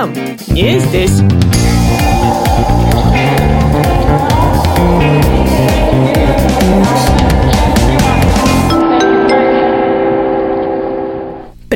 вам не здесь.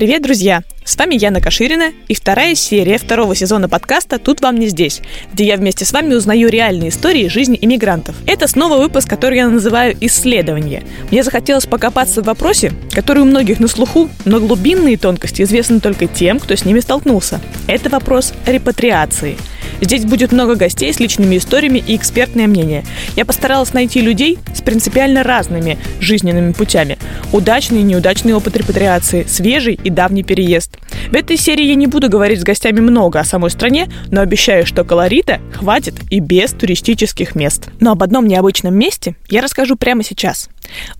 Привет, друзья! С вами Яна Каширина и вторая серия второго сезона подкаста «Тут вам не здесь», где я вместе с вами узнаю реальные истории жизни иммигрантов. Это снова выпуск, который я называю «Исследование». Мне захотелось покопаться в вопросе, который у многих на слуху, но глубинные тонкости известны только тем, кто с ними столкнулся. Это вопрос репатриации – Здесь будет много гостей с личными историями и экспертное мнение. Я постаралась найти людей с принципиально разными жизненными путями. Удачный и неудачный опыт репатриации, свежий и давний переезд. В этой серии я не буду говорить с гостями много о самой стране, но обещаю, что колорита хватит и без туристических мест. Но об одном необычном месте я расскажу прямо сейчас.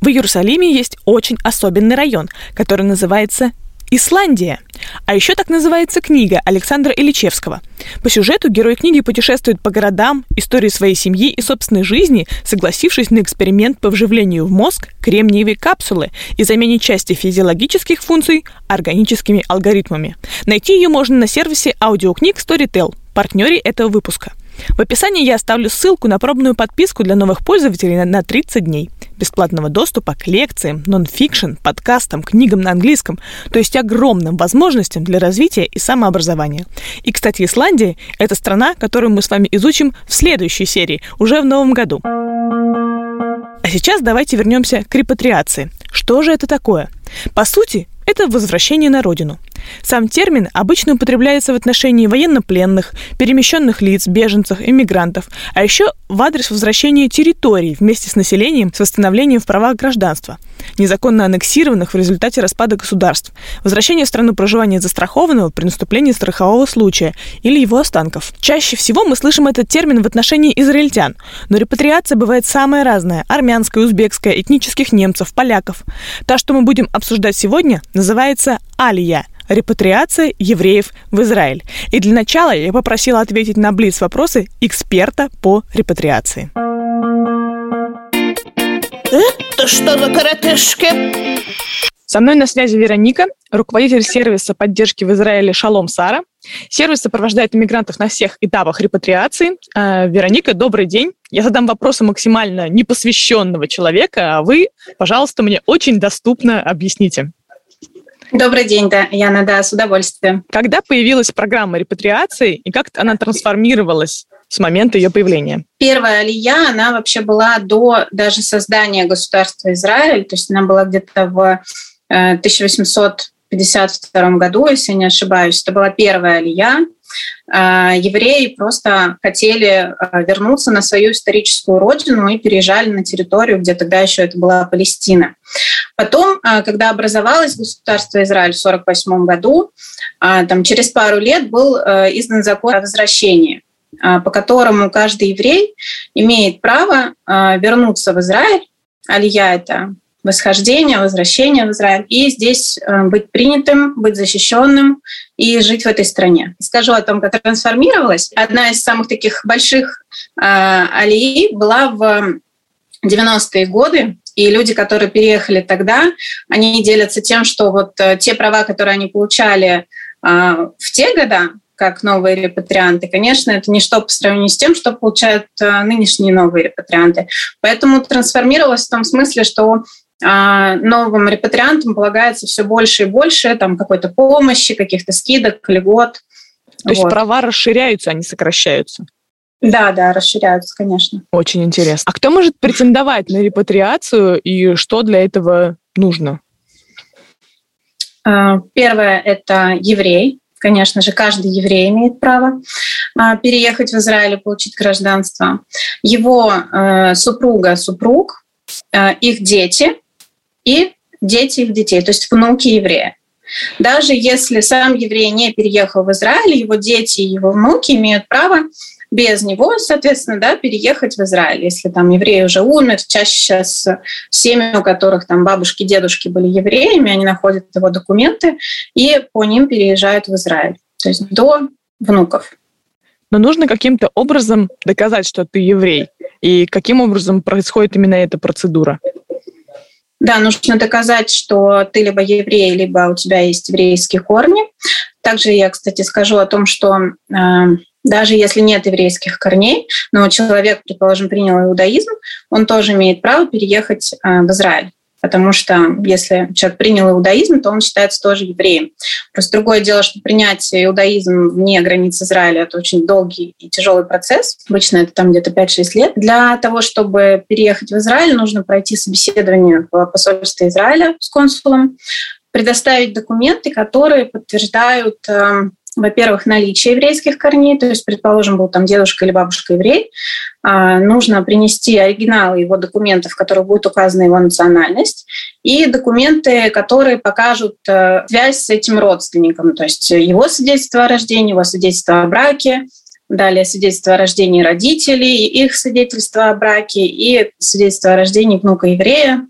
В Иерусалиме есть очень особенный район, который называется Исландия. А еще так называется книга Александра Ильичевского. По сюжету герой книги путешествует по городам, истории своей семьи и собственной жизни, согласившись на эксперимент по вживлению в мозг кремниевой капсулы и замене части физиологических функций органическими алгоритмами. Найти ее можно на сервисе аудиокниг Storytel, партнере этого выпуска. В описании я оставлю ссылку на пробную подписку для новых пользователей на 30 дней бесплатного доступа к лекциям, нон-фикшн, подкастам, книгам на английском, то есть огромным возможностям для развития и самообразования. И, кстати, Исландия – это страна, которую мы с вами изучим в следующей серии, уже в новом году. А сейчас давайте вернемся к репатриации. Что же это такое? По сути, это возвращение на родину. Сам термин обычно употребляется в отношении военнопленных, перемещенных лиц, беженцев, иммигрантов, а еще в адрес возвращения территорий вместе с населением с восстановлением в правах гражданства, незаконно аннексированных в результате распада государств, возвращение в страну проживания застрахованного при наступлении страхового случая или его останков. Чаще всего мы слышим этот термин в отношении израильтян, но репатриация бывает самая разная – армянская, узбекская, этнических немцев, поляков. Та, что мы будем обсуждать сегодня, называется «Алия» репатриация евреев в Израиль. И для начала я попросила ответить на блиц вопросы эксперта по репатриации. Это что за коротышки? Со мной на связи Вероника, руководитель сервиса поддержки в Израиле «Шалом Сара». Сервис сопровождает иммигрантов на всех этапах репатриации. А, Вероника, добрый день. Я задам вопросы максимально непосвященного человека, а вы, пожалуйста, мне очень доступно объясните. Добрый день, да, Яна, да, с удовольствием. Когда появилась программа репатриации и как она трансформировалась с момента ее появления? Первая алия, она вообще была до даже создания государства Израиль, то есть она была где-то в 1852 э, году, если я не ошибаюсь. Это была первая алия. А, евреи просто хотели а, вернуться на свою историческую родину и переезжали на территорию, где тогда еще это была Палестина. Потом, а, когда образовалось государство Израиль в 1948 году, там, через пару лет был издан закон о возвращении по которому каждый еврей имеет право вернуться в Израиль. Алия – это восхождения, возвращения в Израиль, и здесь э, быть принятым, быть защищенным и жить в этой стране. Скажу о том, как трансформировалась. Одна из самых таких больших э, алии была в 90-е годы, и люди, которые переехали тогда, они делятся тем, что вот э, те права, которые они получали в те годы, как новые репатрианты, конечно, это ничто по сравнению с тем, что получают нынешние новые репатрианты. Поэтому трансформировалось в том смысле, что а, новым репатриантам полагается все больше и больше там какой-то помощи, каких-то скидок, льгот. То вот. есть права расширяются, а не сокращаются? Да, да, расширяются, конечно. Очень интересно. А кто может претендовать на репатриацию и что для этого нужно? А, первое – это еврей. Конечно же, каждый еврей имеет право а, переехать в Израиль и получить гражданство. Его э, супруга, супруг, э, их дети и дети их детей, то есть внуки еврея. Даже если сам еврей не переехал в Израиль, его дети и его внуки имеют право без него, соответственно, да, переехать в Израиль. Если там еврей уже умер, чаще сейчас семьи, у которых там бабушки, дедушки были евреями, они находят его документы и по ним переезжают в Израиль. То есть до внуков. Но нужно каким-то образом доказать, что ты еврей. И каким образом происходит именно эта процедура? Да, нужно доказать, что ты либо еврей, либо у тебя есть еврейские корни. Также я, кстати, скажу о том, что даже если нет еврейских корней, но человек, предположим, принял иудаизм, он тоже имеет право переехать в Израиль потому что если человек принял иудаизм, то он считается тоже евреем. Просто другое дело, что принять иудаизм вне границ Израиля – это очень долгий и тяжелый процесс. Обычно это там где-то 5-6 лет. Для того, чтобы переехать в Израиль, нужно пройти собеседование в посольстве Израиля с консулом, предоставить документы, которые подтверждают эм, во-первых, наличие еврейских корней, то есть, предположим, был там дедушка или бабушка еврей, а, нужно принести оригиналы его документов, в которых будет указана его национальность, и документы, которые покажут э, связь с этим родственником, то есть его свидетельство о рождении, его свидетельство о браке, далее свидетельство о рождении родителей, их свидетельство о браке и свидетельство о рождении внука еврея,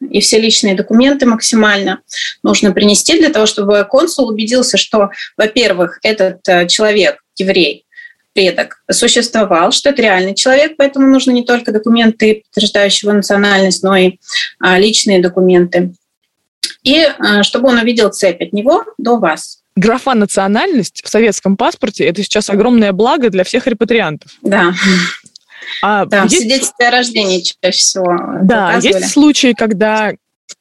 и все личные документы максимально нужно принести для того, чтобы консул убедился, что, во-первых, этот э, человек, еврей, предок, существовал, что это реальный человек, поэтому нужны не только документы, подтверждающие его национальность, но и а, личные документы. И а, чтобы он увидел цепь от него до вас. Графа «национальность» в советском паспорте – это сейчас огромное благо для всех репатриантов. Да. А да, есть... свидетельстве о рождении чаще всего. Да, есть случаи, когда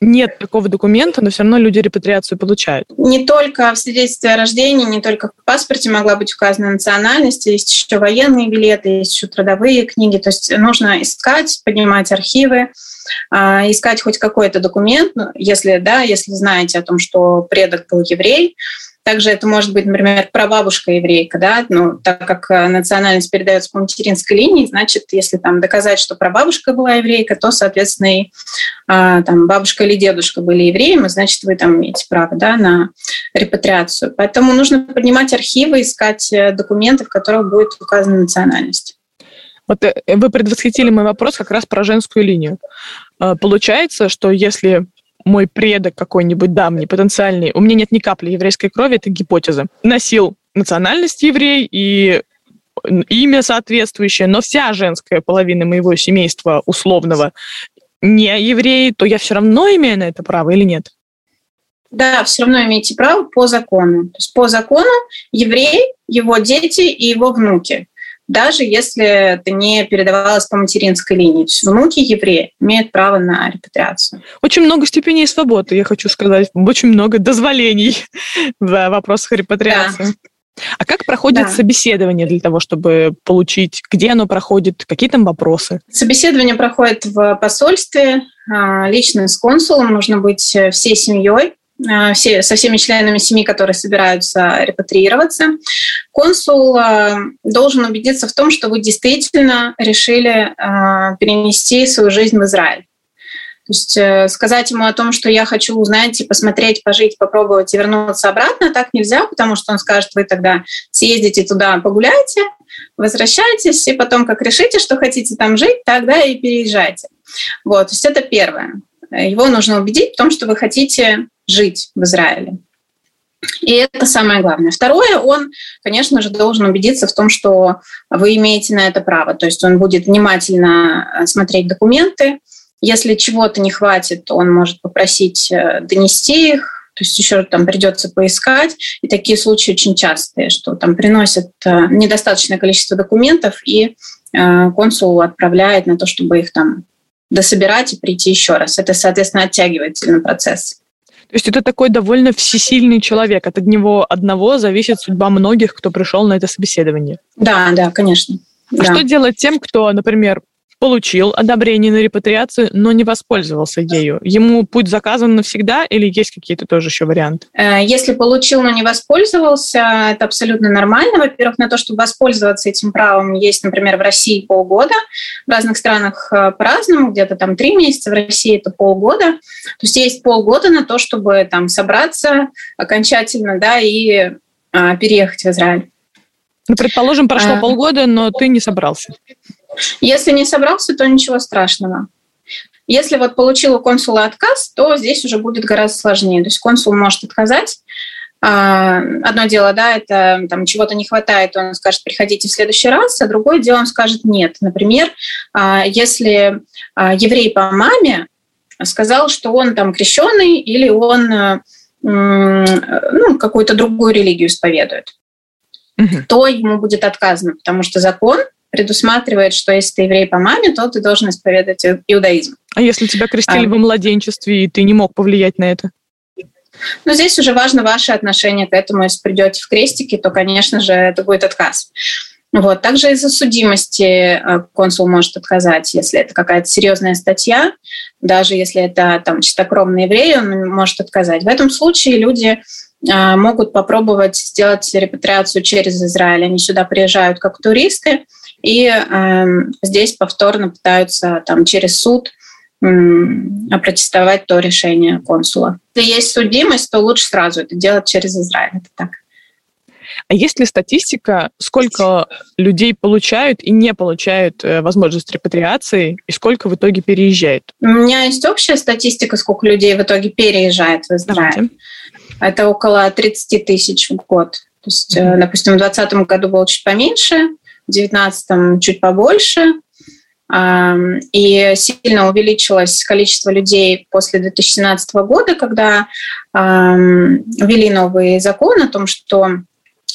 нет такого документа, но все равно люди репатриацию получают. Не только в свидетельстве о рождении, не только в паспорте могла быть указана национальность, есть еще военные билеты, есть еще трудовые книги. То есть нужно искать, поднимать архивы, а, искать хоть какой-то документ, ну, если, да, если знаете о том, что предок был еврей, также это может быть, например, прабабушка еврейка, да, ну, так как э, национальность передается по материнской линии, значит, если там доказать, что прабабушка была еврейка, то, соответственно, и а, там бабушка или дедушка были евреями, значит, вы там имеете право, да, на репатриацию. Поэтому нужно поднимать архивы, искать э, документы, в которых будет указана национальность. Вот э, вы предвосхитили мой вопрос как раз про женскую линию. Получается, что если мой предок какой-нибудь давний, потенциальный, у меня нет ни капли еврейской крови, это гипотеза, носил национальность еврей и имя соответствующее, но вся женская половина моего семейства условного не евреи, то я все равно имею на это право или нет? Да, все равно имеете право по закону. То есть по закону еврей, его дети и его внуки даже если это не передавалось по материнской линии. То есть внуки евреи имеют право на репатриацию. Очень много степеней свободы, я хочу сказать. Очень много дозволений в вопросах репатриации. Да. А как проходит да. собеседование для того, чтобы получить, где оно проходит, какие там вопросы? Собеседование проходит в посольстве, а, лично с консулом, нужно быть э, всей семьей, все, со всеми членами семьи, которые собираются репатриироваться, консул э, должен убедиться в том, что вы действительно решили э, перенести свою жизнь в Израиль. То есть сказать ему о том, что я хочу узнать и посмотреть, пожить, попробовать и вернуться обратно, так нельзя, потому что он скажет, вы тогда съездите туда, погуляйте, возвращайтесь, и потом, как решите, что хотите там жить, тогда и переезжайте. Вот, то есть это первое. Его нужно убедить в том, что вы хотите жить в Израиле. И это самое главное. Второе, он, конечно же, должен убедиться в том, что вы имеете на это право. То есть он будет внимательно э, смотреть документы. Если чего-то не хватит, он может попросить э, донести их, то есть еще там придется поискать. И такие случаи очень частые, что там приносят э, недостаточное количество документов, и консул отправляет на то, чтобы их там дособирать и прийти еще раз. Это, соответственно, оттягивает процесс. То есть это такой довольно всесильный человек. От него одного зависит судьба многих, кто пришел на это собеседование. Да, да, конечно. А да. что делать тем, кто, например, получил одобрение на репатриацию, но не воспользовался ею. Ему путь заказан навсегда или есть какие-то тоже еще варианты? Э, если получил, но не воспользовался, это абсолютно нормально. Во-первых, на то, чтобы воспользоваться этим правом, есть, например, в России полгода, в разных странах э, по-разному, где-то там три месяца, в России это полгода. То есть есть полгода на то, чтобы там собраться окончательно, да, и а, переехать в Израиль. Ну, предположим, прошло а, полгода, но ты не собрался. Если не собрался, то ничего страшного. Если вот получил у консула отказ, то здесь уже будет гораздо сложнее. То есть консул может отказать. А, одно дело, да, это там чего-то не хватает, он скажет, приходите в следующий раз, а другое дело, он скажет нет. Например, а, если а, еврей по маме сказал, что он там крещенный или он ну, какую-то другую религию исповедует, угу. то ему будет отказано, потому что закон предусматривает, что если ты еврей по маме, то ты должен исповедовать иудаизм. А если тебя крестили а, в младенчестве, и ты не мог повлиять на это? Ну, здесь уже важно ваше отношение к этому. Если придете в крестики, то, конечно же, это будет отказ. Вот. Также из-за судимости э, консул может отказать, если это какая-то серьезная статья, даже если это там чистокровный еврей, он может отказать. В этом случае люди э, могут попробовать сделать репатриацию через Израиль. Они сюда приезжают как туристы, и э, здесь повторно пытаются там, через суд опротестовать то решение консула. Если есть судимость, то лучше сразу это делать через Израиль. Это так. А есть ли статистика, сколько людей получают и не получают э, возможность репатриации, и сколько в итоге переезжает? У меня есть общая статистика, сколько людей в итоге переезжает в Израиль. Давайте. Это около 30 тысяч в год. То есть, mm-hmm. допустим, в 2020 году было чуть поменьше, в 2019 чуть побольше, и сильно увеличилось количество людей после 2017 года, когда ввели новый закон о том, что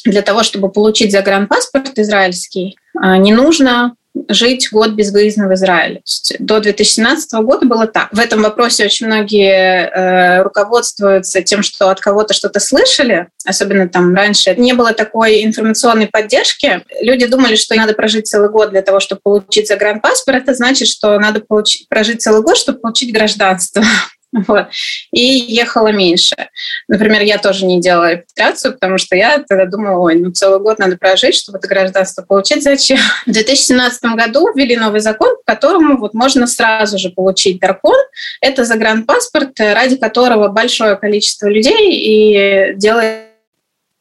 для того, чтобы получить загранпаспорт израильский, а, не нужно жить год без выезда в Израиль. До 2017 года было так. В этом вопросе очень многие э, руководствуются тем, что от кого-то что-то слышали, особенно там раньше не было такой информационной поддержки. Люди думали, что надо прожить целый год для того, чтобы получить загранпаспорт. Это значит, что надо получить, прожить целый год, чтобы получить гражданство. Вот. И ехала меньше. Например, я тоже не делала репатрацию, потому что я тогда думала, ой, ну целый год надо прожить, чтобы это гражданство получить. Зачем? В 2017 году ввели новый закон, по которому вот можно сразу же получить даркон. Это загранпаспорт, ради которого большое количество людей и делает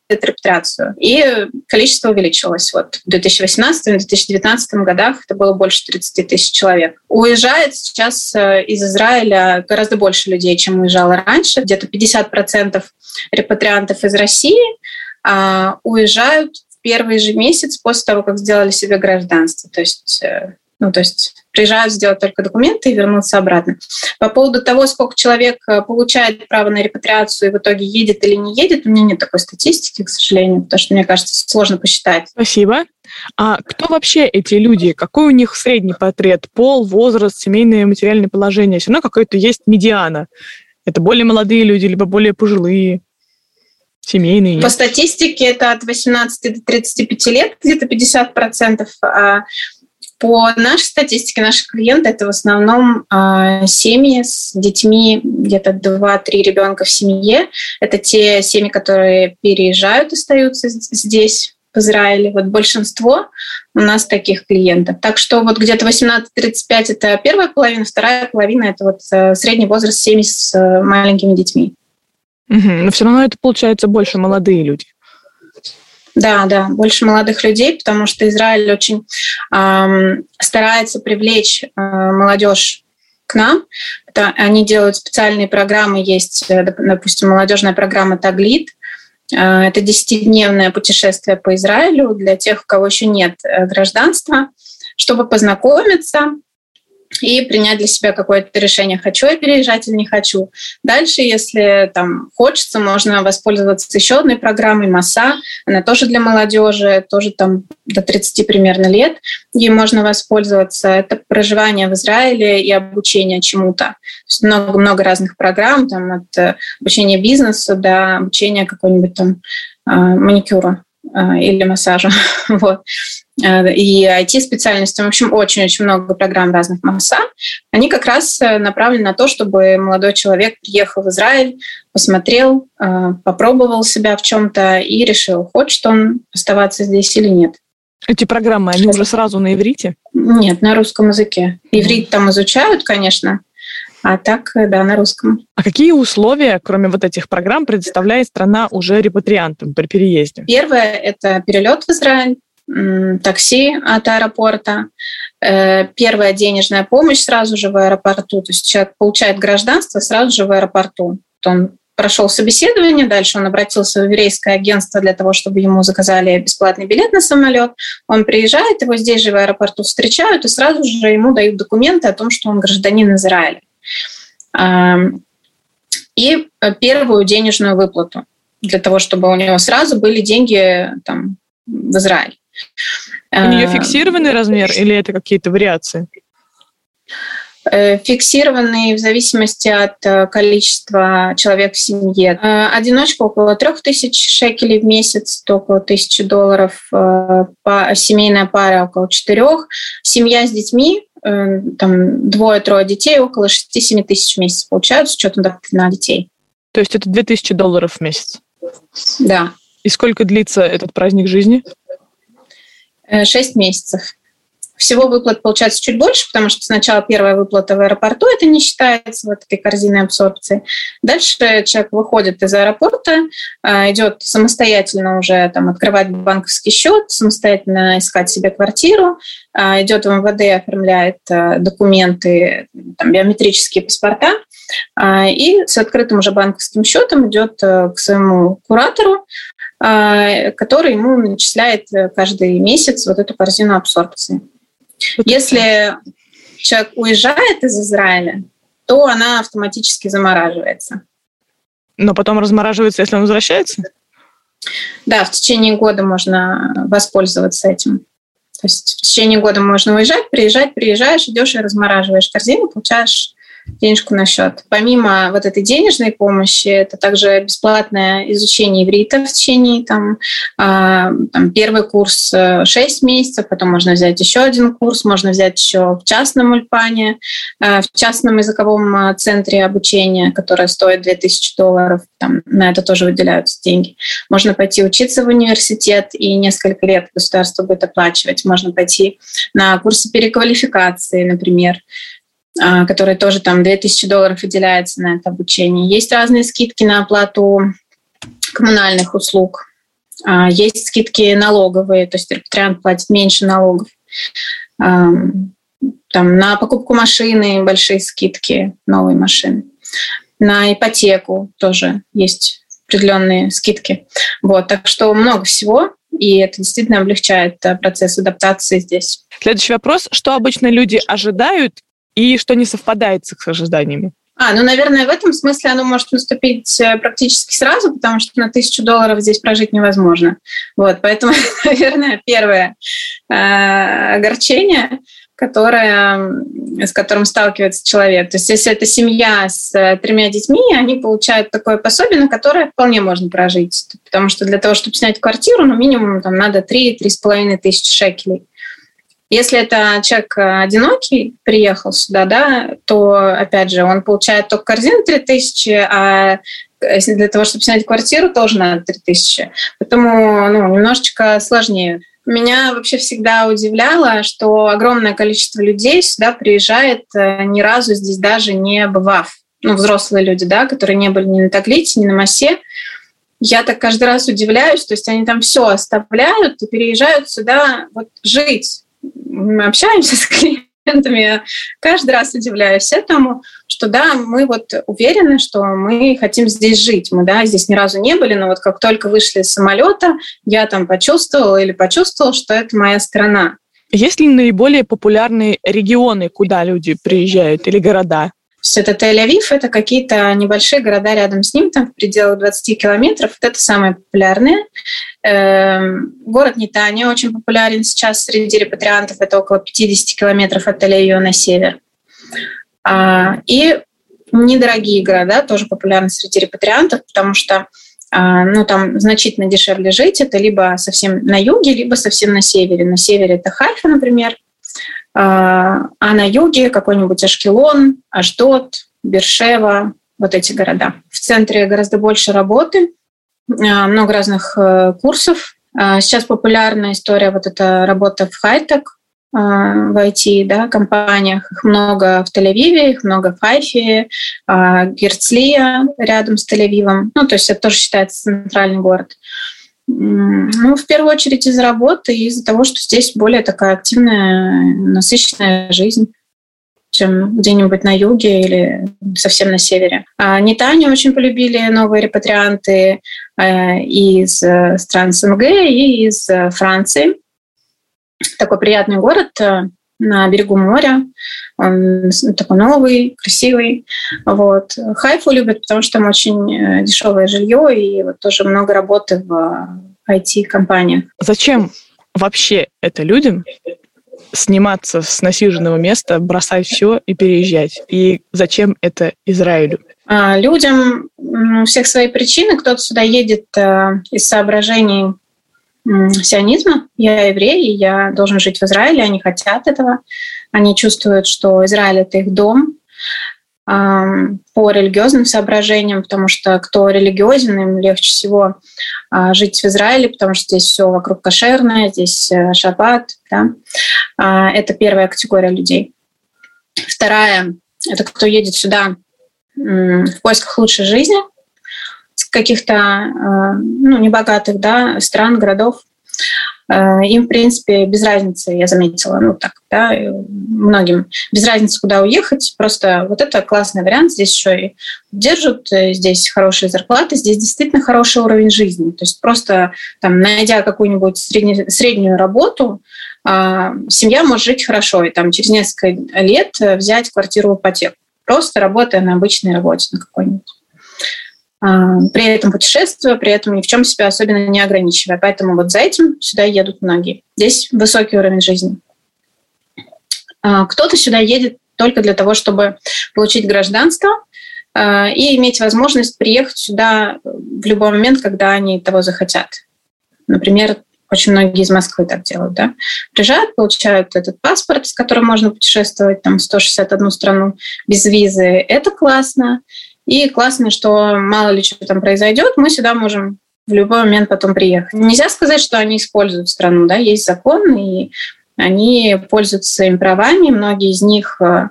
репатрацию. И количество увеличилось. Вот в 2018-2019 годах это было больше 30 тысяч человек. Уезжает сейчас э, из Израиля гораздо больше людей, чем уезжало раньше. Где-то 50% репатриантов из России а, уезжают в первый же месяц после того, как сделали себе гражданство. То есть э, ну, то есть приезжают сделать только документы и вернуться обратно. По поводу того, сколько человек э, получает право на репатриацию и в итоге едет или не едет, у меня нет такой статистики, к сожалению, потому что, мне кажется, сложно посчитать. Спасибо. А кто вообще эти люди? Какой у них средний портрет? Пол, возраст, семейное материальное положение? Все равно какой-то есть медиана. Это более молодые люди, либо более пожилые? семейные? По статистике это от 18 до 35 лет, где-то 50%, а по нашей статистике, наши клиенты это в основном э, семьи с детьми, где-то 2-3 ребенка в семье. Это те семьи, которые переезжают, остаются здесь, в Израиле. Вот большинство у нас таких клиентов. Так что вот где-то 18-35 это первая половина, вторая половина это вот э, средний возраст семьи с э, маленькими детьми. Угу. Но все равно это получается больше молодые люди. Да, да, больше молодых людей, потому что Израиль очень эм, старается привлечь э, молодежь к нам. Они делают специальные программы, есть, э, допустим, молодежная программа «Таглит», э, это десятидневное путешествие по Израилю для тех, у кого еще нет э, гражданства, чтобы познакомиться, и принять для себя какое-то решение, хочу я переезжать или не хочу. Дальше, если там хочется, можно воспользоваться еще одной программой МАСА. Она тоже для молодежи, тоже там до 30 примерно лет. Ей можно воспользоваться. Это проживание в Израиле и обучение чему-то. много-много разных программ, там от э, обучения бизнесу до обучения какой-нибудь там э, маникюра э, или массажа. вот. Э, и IT-специальности. В общем, очень-очень много программ разных МАСА. Они как раз э, направлены на то, чтобы молодой человек приехал в Израиль, посмотрел, э, попробовал себя в чем-то и решил, хочет он оставаться здесь или нет. Эти программы, они уже сразу на иврите? Нет, на русском языке. Иврит там изучают, конечно, а так, да, на русском. А какие условия, кроме вот этих программ, предоставляет страна уже репатриантам при переезде? Первое – это перелет в Израиль такси от аэропорта, э, первая денежная помощь сразу же в аэропорту, то есть человек получает гражданство сразу же в аэропорту. Он прошел собеседование, дальше он обратился в еврейское агентство для того, чтобы ему заказали бесплатный билет на самолет. Он приезжает, его здесь же в аэропорту встречают, и сразу же ему дают документы о том, что он гражданин Израиля. и первую денежную выплату для того, чтобы у него сразу были деньги там, в Израиль. У нее фиксированный размер или это какие-то вариации? Э, фиксированные в зависимости от э, количества человек в семье. Э, одиночка около 3000 шекелей в месяц, то около 1000 долларов. Семейная пара около 4. Семья с детьми, там двое-трое детей, около 6-7 тысяч в месяц получают с учетом на детей. То есть это 2000 долларов в месяц? Да. И сколько длится этот праздник жизни? Шесть месяцев. Всего выплат получается чуть больше, потому что сначала первая выплата в аэропорту, это не считается вот этой корзиной абсорбции. Дальше человек выходит из аэропорта, а, идет самостоятельно уже там, открывать банковский счет, самостоятельно искать себе квартиру, а, идет в МВД, оформляет документы, там, биометрические паспорта, и с открытым уже банковским счетом идет к своему куратору, который ему начисляет каждый месяц вот эту корзину абсорбции. Если человек уезжает из Израиля, то она автоматически замораживается. Но потом размораживается, если он возвращается? Да, в течение года можно воспользоваться этим. То есть в течение года можно уезжать, приезжать, приезжаешь, идешь и размораживаешь корзину, получаешь денежку на счет. Помимо вот этой денежной помощи, это также бесплатное изучение иврита в течение там, э, там первый курс 6 э, месяцев, потом можно взять еще один курс, можно взять еще в частном ульпане, э, в частном языковом э, центре обучения, которое стоит 2000 долларов, там, на это тоже выделяются деньги. Можно пойти учиться в университет, и несколько лет государство будет оплачивать. Можно пойти на курсы переквалификации, например. А, который тоже там 2000 долларов выделяется на это обучение. Есть разные скидки на оплату коммунальных услуг. А, есть скидки налоговые, то есть репатриант платит меньше налогов. Там на покупку машины большие скидки, новые машины. На ипотеку тоже есть определенные скидки. Вот, так что много всего, и это действительно облегчает э, процесс адаптации здесь. Следующий вопрос. Что обычно люди ожидают и что не совпадает с их ожиданиями? А, ну, наверное, в этом смысле оно может наступить э, практически сразу, потому что на тысячу долларов здесь прожить невозможно. Вот, поэтому, наверное, первое э, огорчение, которое, с которым сталкивается человек. То есть, если это семья с э, тремя детьми, они получают такое пособие, на которое вполне можно прожить. Потому что для того, чтобы снять квартиру, ну, минимум там надо 3-3,5 тысячи шекелей. Если это человек э, одинокий, приехал сюда, да, то, опять же, он получает только корзину 3000, а для того, чтобы снять квартиру, тоже надо 3000. Поэтому ну, немножечко сложнее. Меня вообще всегда удивляло, что огромное количество людей сюда приезжает, э, ни разу здесь даже не бывав. Ну, взрослые люди, да, которые не были ни на Таглите, ни на Масе. Я так каждый раз удивляюсь, то есть они там все оставляют и переезжают сюда вот жить мы общаемся с клиентами, каждый раз удивляюсь этому, что да, мы вот уверены, что мы хотим здесь жить. Мы да, здесь ни разу не были, но вот как только вышли из самолета, я там почувствовала или почувствовал, что это моя страна. Есть ли наиболее популярные регионы, куда люди приезжают, или города? Есть это Тель-Авив, это какие-то небольшие города рядом с ним, там в пределах 20 километров. Вот это самые популярные. Эм, город Нетания очень популярен сейчас среди репатриантов. Это около 50 километров от Тель-Авива на север. А, и недорогие города тоже популярны среди репатриантов, потому что а, ну, там значительно дешевле жить. Это либо совсем на юге, либо совсем на севере. На севере это Хайфа, например, а, а на юге какой-нибудь Ашкелон, Ашдот, Бершева, вот эти города. В центре гораздо больше работы, а, много разных э, курсов. А, сейчас популярная история вот эта работа в хай-тек, в IT, да, компаниях. Их много в Тель-Авиве, их много в Хайфе, Герцлия рядом с Тель-Авивом. Ну, то есть это тоже считается центральный город. Ну, в первую очередь из-за работы и из-за того, что здесь более такая активная, насыщенная жизнь чем где-нибудь на юге или совсем на севере. А Нитанию очень полюбили новые репатрианты э, из э, стран СНГ и из э, Франции. Такой приятный город, на берегу моря. Он такой новый, красивый. Вот. Хайфу любят, потому что там очень э, дешевое жилье и вот тоже много работы в IT-компаниях. Зачем вообще это людям сниматься с насиженного места, бросать все и переезжать? И зачем это Израилю? А, людям у всех свои причины. Кто-то сюда едет э, из соображений сионизма. Я еврей, и я должен жить в Израиле. Они хотят этого. Они чувствуют, что Израиль — это их дом по религиозным соображениям, потому что кто религиозен, им легче всего а, жить в Израиле, потому что здесь все вокруг кошерное, здесь э, шаббат. Да? А, это первая категория людей. Вторая — это кто едет сюда в поисках лучшей жизни с каких-то а, ну, небогатых да, стран, городов. Э, им, в принципе, без разницы, я заметила, ну так, да, многим без разницы, куда уехать. Просто вот это классный вариант. Здесь еще и держат, э, здесь хорошие зарплаты, здесь действительно хороший уровень жизни. То есть просто там, найдя какую-нибудь средне, среднюю работу, семья может жить хорошо, и там через несколько лет взять квартиру в ипотеку, просто работая на обычной работе на какой-нибудь. А, при этом путешествуя, при этом ни в чем себя особенно не ограничивая. Поэтому вот за этим сюда едут многие. Здесь высокий уровень жизни. А, кто-то сюда едет только для того, чтобы получить гражданство а, и иметь возможность приехать сюда в любой момент, когда они того захотят. Например, очень многие из Москвы так делают, да. Приезжают, получают этот паспорт, с которым можно путешествовать там 161 страну без визы. Это классно. И классно, что мало ли что там произойдет, мы сюда можем в любой момент потом приехать. Нельзя сказать, что они используют страну, да, есть закон, и они пользуются своими правами, многие из них э,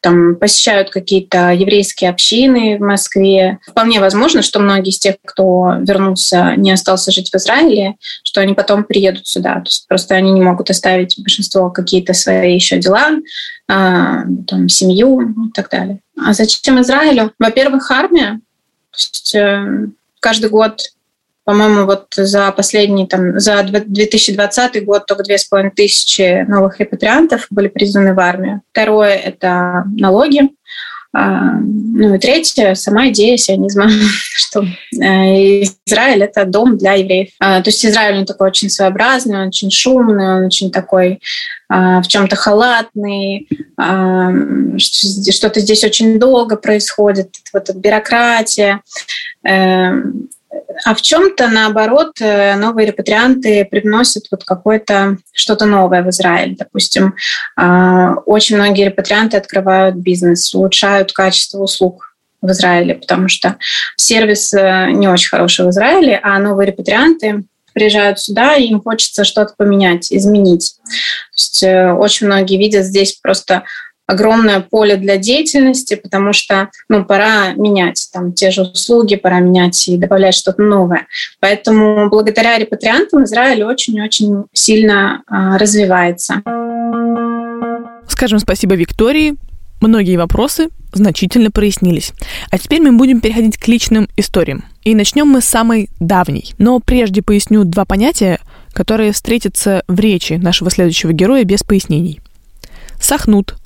там посещают какие-то еврейские общины в Москве. Вполне возможно, что многие из тех, кто вернулся, не остался жить в Израиле, что они потом приедут сюда. То есть просто они не могут оставить большинство какие-то свои еще дела, а, там, семью и так далее. А зачем Израилю? Во-первых, армия. То есть э, каждый год по-моему, вот за последний, там, за 2020 год только две с половиной тысячи новых репатриантов были призваны в армию. Второе – это налоги. А, ну и третье – сама идея сионизма, что э, Израиль – это дом для евреев. А, то есть Израиль, он такой очень своеобразный, он очень шумный, он очень такой а, в чем-то халатный, что-то здесь очень долго происходит, вот эта бюрократия. А в чем-то, наоборот, э, новые репатрианты привносят вот какое-то что-то новое в Израиль. Допустим, а, очень многие репатрианты открывают бизнес, улучшают качество услуг в Израиле, потому что сервис э, не очень хороший в Израиле, а новые репатрианты приезжают сюда, и им хочется что-то поменять, изменить. То есть э, очень многие видят здесь просто огромное поле для деятельности, потому что ну, пора менять там те же услуги, пора менять и добавлять что-то новое. Поэтому благодаря репатриантам Израиль очень-очень сильно а, развивается. Скажем спасибо Виктории. Многие вопросы значительно прояснились. А теперь мы будем переходить к личным историям. И начнем мы с самой давней. Но прежде поясню два понятия, которые встретятся в речи нашего следующего героя без пояснений. Сахнут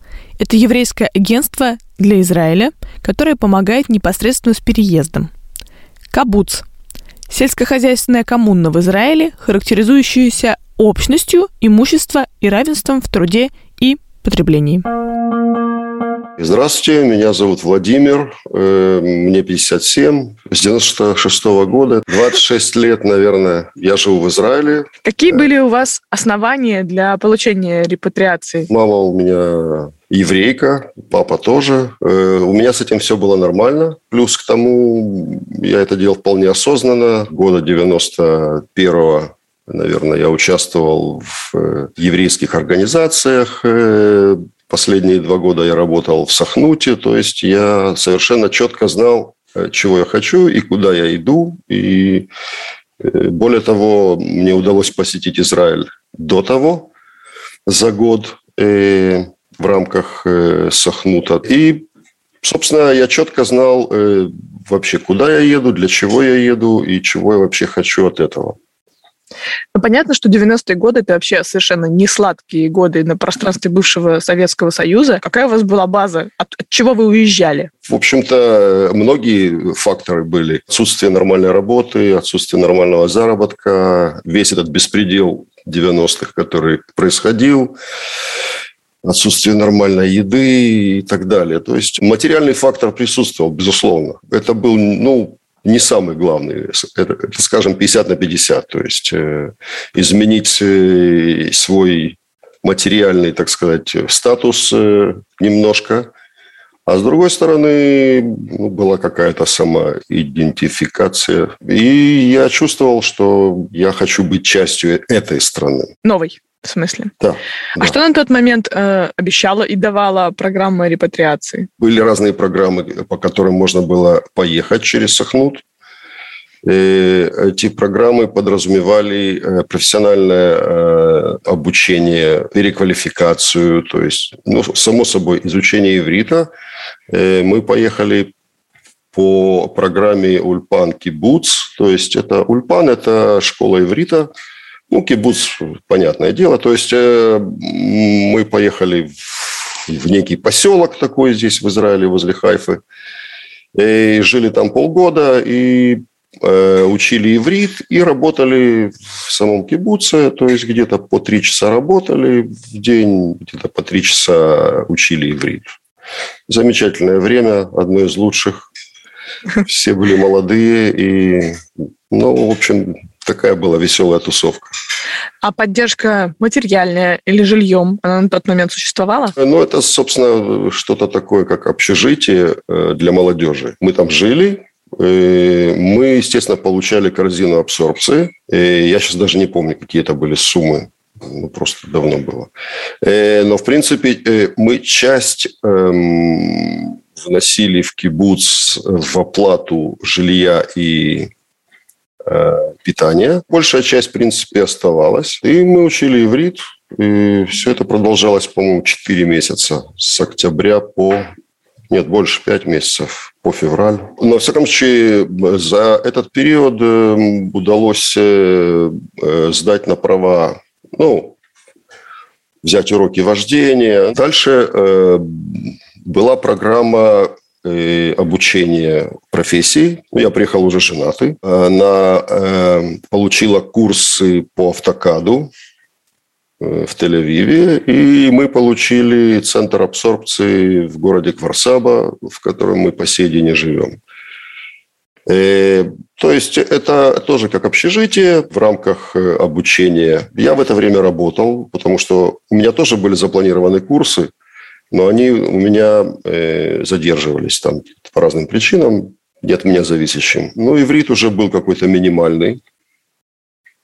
это еврейское агентство для Израиля, которое помогает непосредственно с переездом. Кабуц – сельскохозяйственная коммуна в Израиле, характеризующаяся общностью, имущества и равенством в труде и потреблении. Здравствуйте, меня зовут Владимир, э, мне 57, с 96 -го года, 26 лет, наверное, я живу в Израиле. Какие были у вас основания для получения репатриации? Мама у меня еврейка, папа тоже. Э, у меня с этим все было нормально. Плюс к тому, я это делал вполне осознанно. Года 91-го наверное, я участвовал в э, еврейских организациях, Последние два года я работал в Сахнуте, то есть я совершенно четко знал, э, чего я хочу и куда я иду. И э, более того, мне удалось посетить Израиль до того, за год э, в рамках э, Сахнута. И, собственно, я четко знал э, вообще, куда я еду, для чего я еду и чего я вообще хочу от этого. Ну, понятно, что 90-е годы – это вообще совершенно не сладкие годы на пространстве бывшего Советского Союза. Какая у вас была база? От, от чего вы уезжали? В общем-то, многие факторы были. Отсутствие нормальной работы, отсутствие нормального заработка, весь этот беспредел 90-х, который происходил, отсутствие нормальной еды и так далее. То есть материальный фактор присутствовал, безусловно. Это был, ну, не самый главный. Это, это скажем, 50 на 50. То есть э, изменить э, свой материальный, так сказать, статус э, немножко. А с другой стороны, ну, была какая-то самоидентификация. И я чувствовал, что я хочу быть частью этой страны. Новой. В смысле? Да. А да. что на тот момент э, обещала и давала программа репатриации? Были разные программы, по которым можно было поехать через Сахнут. И эти программы подразумевали э, профессиональное э, обучение, переквалификацию, то есть, ну, само собой, изучение иврита. Э, мы поехали по программе Ульпан Кибуц, то есть это Ульпан – это школа иврита, ну, кибуц, понятное дело. То есть э, мы поехали в, в некий поселок такой здесь, в Израиле, возле Хайфы. И жили там полгода, и э, учили иврит, и работали в самом кибуце. То есть где-то по три часа работали в день, где-то по три часа учили иврит. Замечательное время, одно из лучших. Все были молодые, и, ну, в общем, такая была веселая тусовка. А поддержка материальная или жильем, она на тот момент существовала? Ну, это, собственно, что-то такое, как общежитие э, для молодежи. Мы там жили, э, мы, естественно, получали корзину абсорбции. Я сейчас даже не помню, какие это были суммы. Ну, просто давно было. Э, но, в принципе, мы часть эм, вносили в кибуц в оплату жилья и питания. Большая часть, в принципе, оставалась. И мы учили иврит. И все это продолжалось, по-моему, 4 месяца. С октября по... Нет, больше 5 месяцев по февраль. Но, во всяком случае, за этот период удалось сдать на права, ну, взять уроки вождения. Дальше была программа обучение профессии. Я приехал уже женатый. Она э, получила курсы по автокаду в Тель-Авиве, и мы получили центр абсорбции в городе Кварсаба, в котором мы по сей день и живем. Э, то есть это тоже как общежитие в рамках обучения. Я в это время работал, потому что у меня тоже были запланированы курсы, но они у меня э, задерживались там по разным причинам, не от меня зависящим. Ну, иврит уже был какой-то минимальный.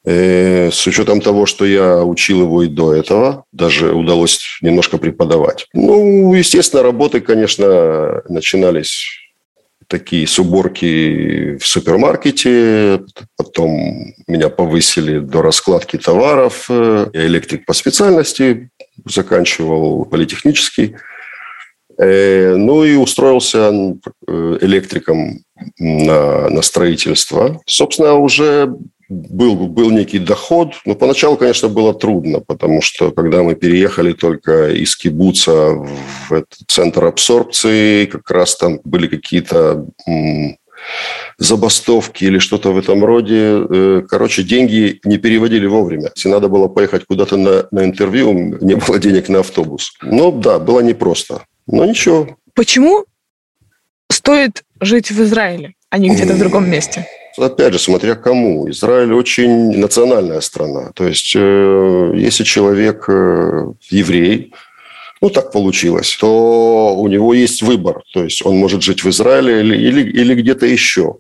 Э, с учетом того, что я учил его и до этого, даже удалось немножко преподавать. Ну, естественно, работы, конечно, начинались такие с уборки в супермаркете, потом меня повысили до раскладки товаров, я электрик по специальности, заканчивал политехнический. Э, ну и устроился э, электриком на, на строительство. Собственно, уже был, был некий доход, но поначалу, конечно, было трудно, потому что когда мы переехали только из кибуца в этот центр абсорбции, как раз там были какие-то забастовки или что-то в этом роде. Э, короче, деньги не переводили вовремя. Если надо было поехать куда-то на, на интервью, не было денег на автобус. Но да, было непросто. Но ничего. Почему стоит жить в Израиле, а не где-то в другом месте? Опять же, смотря кому. Израиль очень национальная страна. То есть, э, если человек э, еврей, ну, так получилось, то у него есть выбор. То есть он может жить в Израиле или, или, или где-то еще.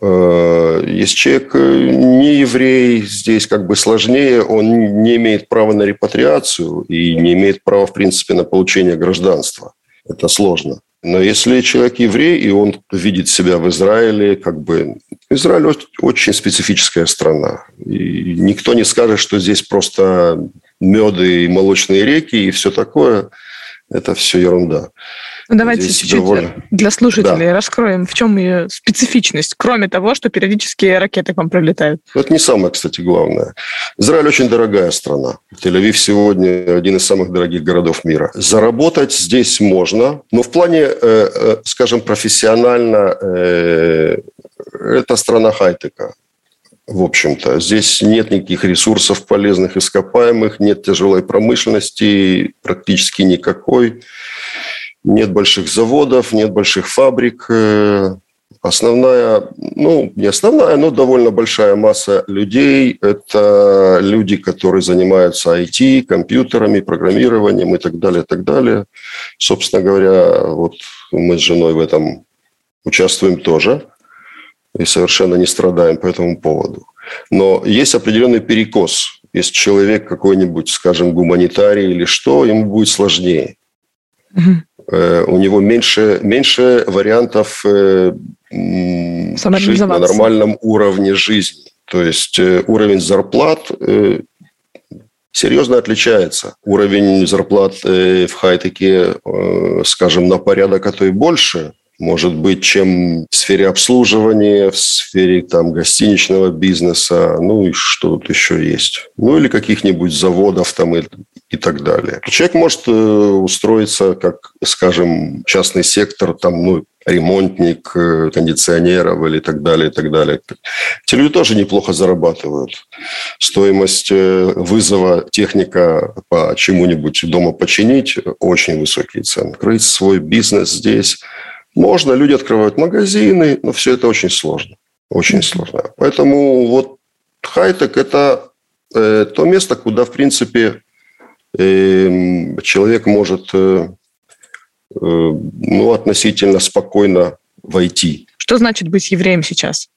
Э, если человек не еврей, здесь как бы сложнее, он не имеет права на репатриацию и не имеет права, в принципе, на получение гражданства. Это сложно. Но если человек еврей, и он видит себя в Израиле, как бы... Израиль очень специфическая страна. И никто не скажет, что здесь просто меды и молочные реки и все такое. Это все ерунда. Ну, давайте Здесь чуть-чуть довольно... для слушателей да. раскроем, в чем ее специфичность, кроме того, что периодически ракеты к вам прилетают. Это не самое, кстати, главное. Израиль очень дорогая страна. Тель-Авив сегодня один из самых дорогих городов мира. Заработать здесь можно, но в плане, э, э, скажем, профессионально, э, это страна хай-тека в общем-то. Здесь нет никаких ресурсов полезных ископаемых, нет тяжелой промышленности, практически никакой. Нет больших заводов, нет больших фабрик. Э, основная, ну, не основная, но довольно большая масса людей – это люди, которые занимаются IT, компьютерами, программированием и так далее, так далее. Собственно говоря, вот мы с женой в этом участвуем тоже и совершенно не страдаем по этому поводу. Но есть определенный перекос. Если человек какой-нибудь, скажем, гуманитарий или что, ему будет сложнее. Угу. У него меньше, меньше вариантов э, жить на нормальном уровне жизни. То есть э, уровень зарплат серьезно отличается. Уровень зарплат в хай-теке, скажем, на порядок, а то и больше – может быть, чем в сфере обслуживания, в сфере там, гостиничного бизнеса, ну и что тут еще есть. Ну или каких-нибудь заводов там и, и так далее. Человек может э, устроиться как, скажем, частный сектор, там, ну, ремонтник э, кондиционеров или так далее, и так далее. Те люди тоже неплохо зарабатывают. Стоимость э, вызова техника по чему-нибудь дома починить – очень высокие цены. Крыть свой бизнес здесь – можно, люди открывают магазины, но все это очень сложно. Очень сложно. Поэтому вот хай-тек – это э, то место, куда, в принципе, э, человек может э, э, ну, относительно спокойно войти. Что значит быть евреем сейчас?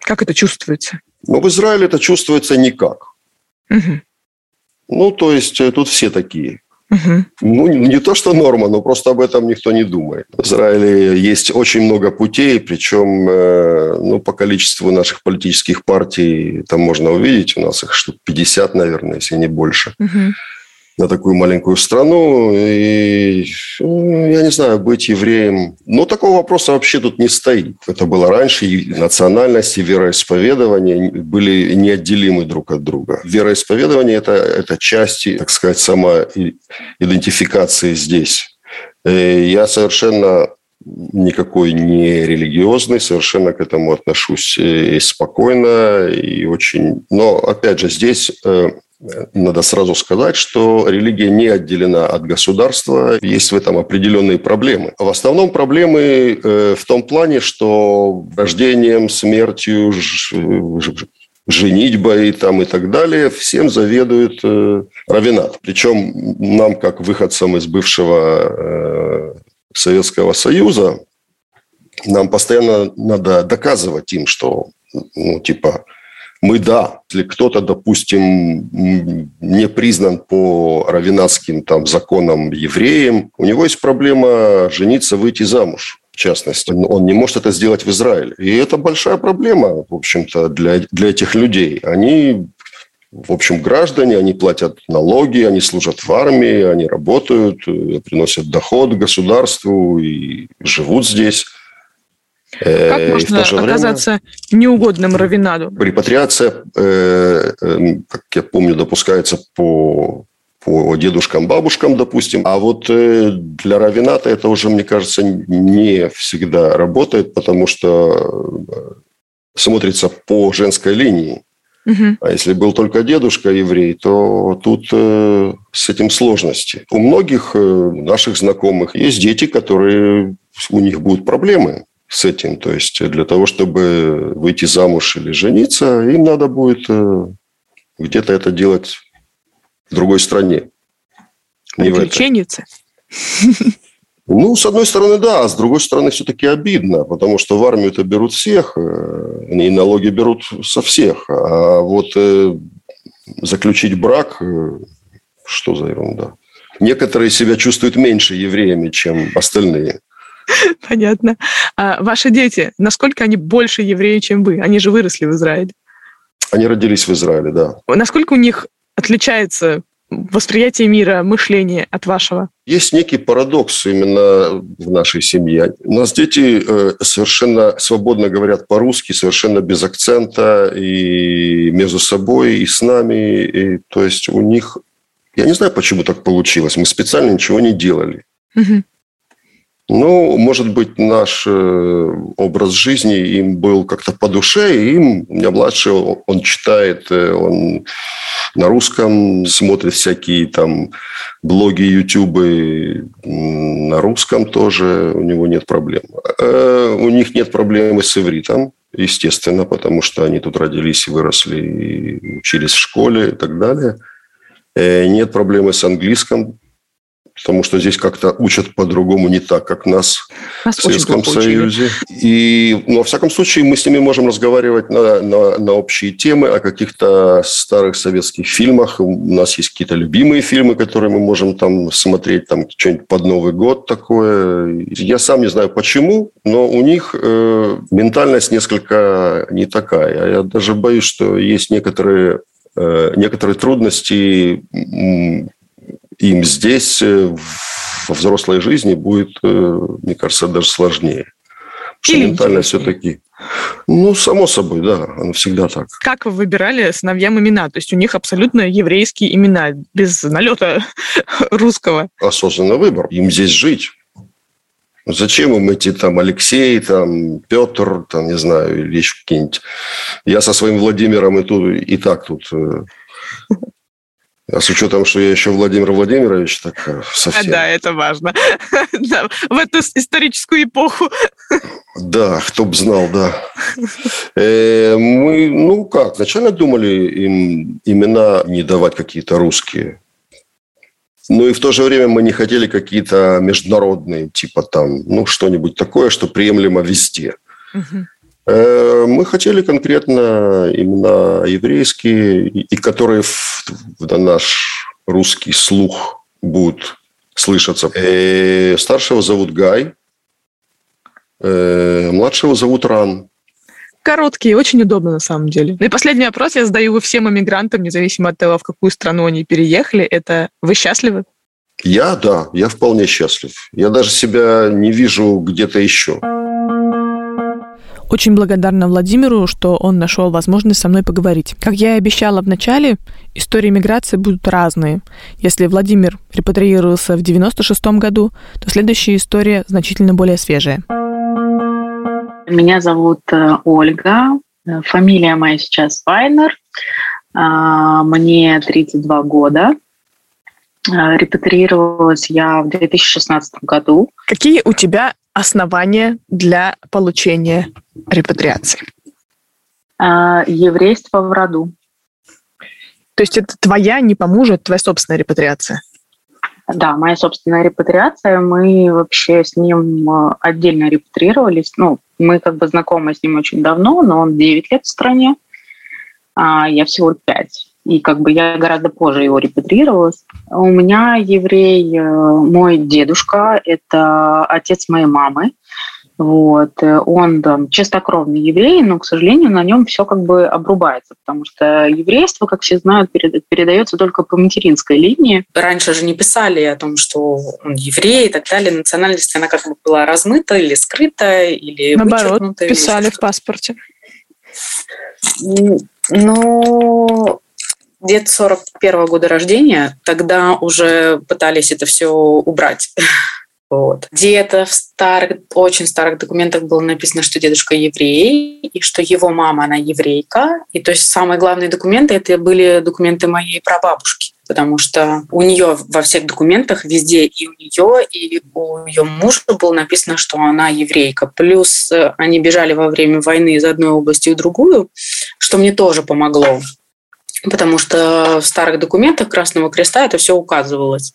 Как это чувствуется? Ну, в Израиле это чувствуется никак. Угу. Ну, то есть э, тут все такие. Угу. Ну, не то, что норма, но просто об этом никто не думает. В Израиле есть очень много путей, причем э, ну, по количеству наших политических партий там можно увидеть, у нас их штук 50, наверное, если не больше. Угу на такую маленькую страну. И, ну, я не знаю, быть евреем... Ну, такого вопроса вообще тут не стоит. Это было раньше. И национальность и вероисповедование были неотделимы друг от друга. Вероисповедование это, – это части, так сказать, самоидентификации здесь. И э, я совершенно никакой не религиозный, совершенно к этому отношусь и э, спокойно, и очень... Но, опять же, здесь э, надо сразу сказать, что религия не отделена от государства. Есть в этом определенные проблемы. В основном проблемы э, в том плане, что рождением, смертью, женитьбой там и так далее, всем заведует э. Причем нам, как выходцам из бывшего э, Советского Союза, нам постоянно надо доказывать им, что, ну, типа, мы да, если кто-то, допустим, не признан по равинатским там законам евреем, у него есть проблема жениться, выйти замуж в частности. Он не может это сделать в Израиле. И это большая проблема, в общем-то, для, для этих людей. Они в общем, граждане, они платят налоги, они служат в армии, они работают, э, приносят доход государству и живут здесь. Как э, можно оказаться время, неугодным Равинаду? Репатриация, э, э, как я помню, допускается по по дедушкам, бабушкам, допустим. А вот для Равината это уже, мне кажется, не всегда работает, потому что смотрится по женской линии. Угу. А если был только дедушка еврей, то тут э, с этим сложности. У многих э, наших знакомых есть дети, которые у них будут проблемы с этим. То есть для того, чтобы выйти замуж или жениться, им надо будет э, где-то это делать в другой стране. Приключенницы? Ну, с одной стороны, да, а с другой стороны, все-таки обидно, потому что в армию-то берут всех, э, и налоги берут со всех. А вот э, заключить брак, что за ерунда? Некоторые себя чувствуют меньше евреями, чем остальные. Понятно. А ваши дети, насколько они больше евреи, чем вы? Они же выросли в Израиле. Они родились в Израиле, да. Насколько у них отличается восприятие мира, мышление от вашего? Есть некий парадокс именно в нашей семье. У нас дети э, совершенно свободно говорят по-русски, совершенно без акцента и между собой, и с нами. И, то есть у них... Я не знаю, почему так получилось. Мы специально ничего не делали. Угу. Ну, может быть, наш э, образ жизни им был как-то по душе, и им, у меня младший, он читает, э, он на русском смотрит всякие там блоги, ютубы на русском тоже, у него нет проблем. Э, у них нет проблемы с ивритом, естественно, потому что они тут родились выросли, учились в школе и так далее. Нет проблемы с английским, потому что здесь как-то учат по-другому не так, как нас, нас в Советском Союзе. И, ну, во всяком случае, мы с ними можем разговаривать на, на, на общие темы, о каких-то старых советских фильмах. У нас есть какие-то любимые фильмы, которые мы можем там смотреть, там что-нибудь под Новый год такое. Я сам не знаю почему, но у них э, ментальность несколько не такая. Я даже боюсь, что есть некоторые э, некоторые трудности им здесь э, во взрослой жизни будет, э, мне кажется, даже сложнее. Потому что ментально все-таки... Ну, само собой, да, оно всегда так. Как вы выбирали сыновьям имена? То есть у них абсолютно еврейские имена, без налета русского. Осознанный выбор. Им здесь жить. Зачем им эти там Алексей, там Петр, там, не знаю, или еще какие-нибудь. Я со своим Владимиром и, тут, и так тут э, а с учетом, что я еще Владимир Владимирович, так э, совсем. Да, это важно. в эту историческую эпоху. Да, кто бы знал, да. Э, мы, ну как, вначале думали им имена не давать какие-то русские. Ну и в то же время мы не хотели какие-то международные, типа там, ну что-нибудь такое, что приемлемо везде. Угу. Э, мы хотели конкретно именно еврейские, и которые в, в наш русский слух будут слышаться. И э, старшего зовут Гай, э, младшего зовут Ран. Короткие, очень удобно на самом деле. Ну и последний вопрос я задаю всем иммигрантам, независимо от того, в какую страну они переехали. Это вы счастливы? Я, да, я вполне счастлив. Я даже себя не вижу где-то еще. Очень благодарна Владимиру, что он нашел возможность со мной поговорить. Как я и обещала в начале, истории миграции будут разные. Если Владимир репатриировался в 96 году, то следующая история значительно более свежая. Меня зовут э, Ольга. Фамилия моя сейчас Вайнер. А, мне 32 года. А, репатриировалась я в 2016 году. Какие у тебя основания для получения репатриации? А, еврейство в роду. То есть это твоя не поможет, твоя собственная репатриация? Да, моя собственная репатриация. Мы вообще с ним а, отдельно репатрировались. Ну, мы как бы знакомы с ним очень давно, но он 9 лет в стране, а я всего 5 и как бы я гораздо позже его репатрировалась. У меня еврей, э, мой дедушка, это отец моей мамы. Вот. Он там, чистокровный еврей, но, к сожалению, на нем все как бы обрубается, потому что еврейство, как все знают, передается только по материнской линии. Раньше же не писали о том, что он еврей и так далее. Национальность, она как бы была размыта или скрыта, или Наоборот, писали в паспорте. Ну, дед 41 года рождения, тогда уже пытались это все убрать. Вот. Где-то в старых, очень старых документах было написано, что дедушка еврей, и что его мама, она еврейка. И то есть самые главные документы, это были документы моей прабабушки потому что у нее во всех документах везде и у нее, и у ее мужа было написано, что она еврейка. Плюс э, они бежали во время войны из одной области в другую, что мне тоже помогло потому что в старых документах Красного Креста это все указывалось.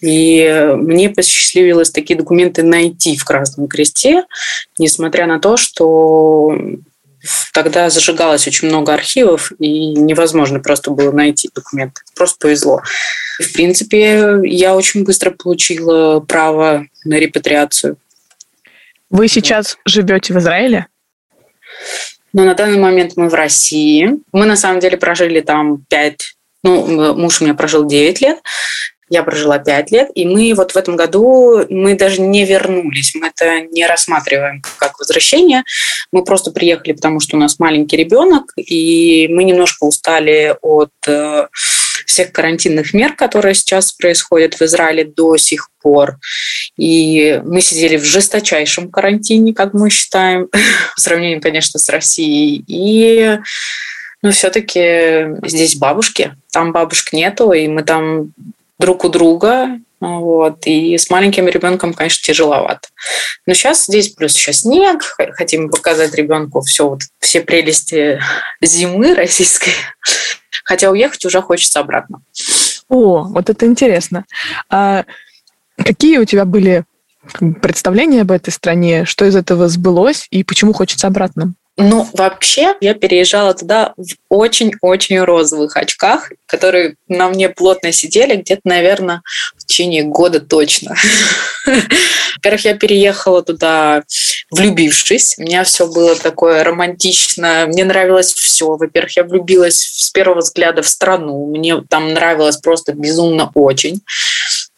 И мне посчастливилось такие документы найти в Красном Кресте, несмотря на то, что тогда зажигалось очень много архивов, и невозможно просто было найти документы. Просто повезло. В принципе, я очень быстро получила право на репатриацию. Вы сейчас живете в Израиле? Но на данный момент мы в России. Мы на самом деле прожили там пять Ну, муж у меня прожил 9 лет, я прожила 5 лет, и мы вот в этом году, мы даже не вернулись, мы это не рассматриваем как возвращение. Мы просто приехали, потому что у нас маленький ребенок, и мы немножко устали от э, всех карантинных мер, которые сейчас происходят в Израиле до сих пор. И мы сидели в жесточайшем карантине, как мы считаем, в сравнении, конечно, с Россией. И но все-таки здесь бабушки, там бабушек нету, и мы там друг у друга, вот, и с маленьким ребенком, конечно, тяжеловато. Но сейчас здесь плюс еще снег, хотим показать ребенку все, вот, все прелести зимы российской, хотя уехать уже хочется обратно. О, вот это интересно. А какие у тебя были представления об этой стране? Что из этого сбылось и почему хочется обратно? Ну, вообще, я переезжала туда в очень-очень розовых очках, которые на мне плотно сидели где-то, наверное, течение года точно. Во-первых, я переехала туда влюбившись. У меня все было такое романтично. Мне нравилось все. Во-первых, я влюбилась с первого взгляда в страну. Мне там нравилось просто безумно очень.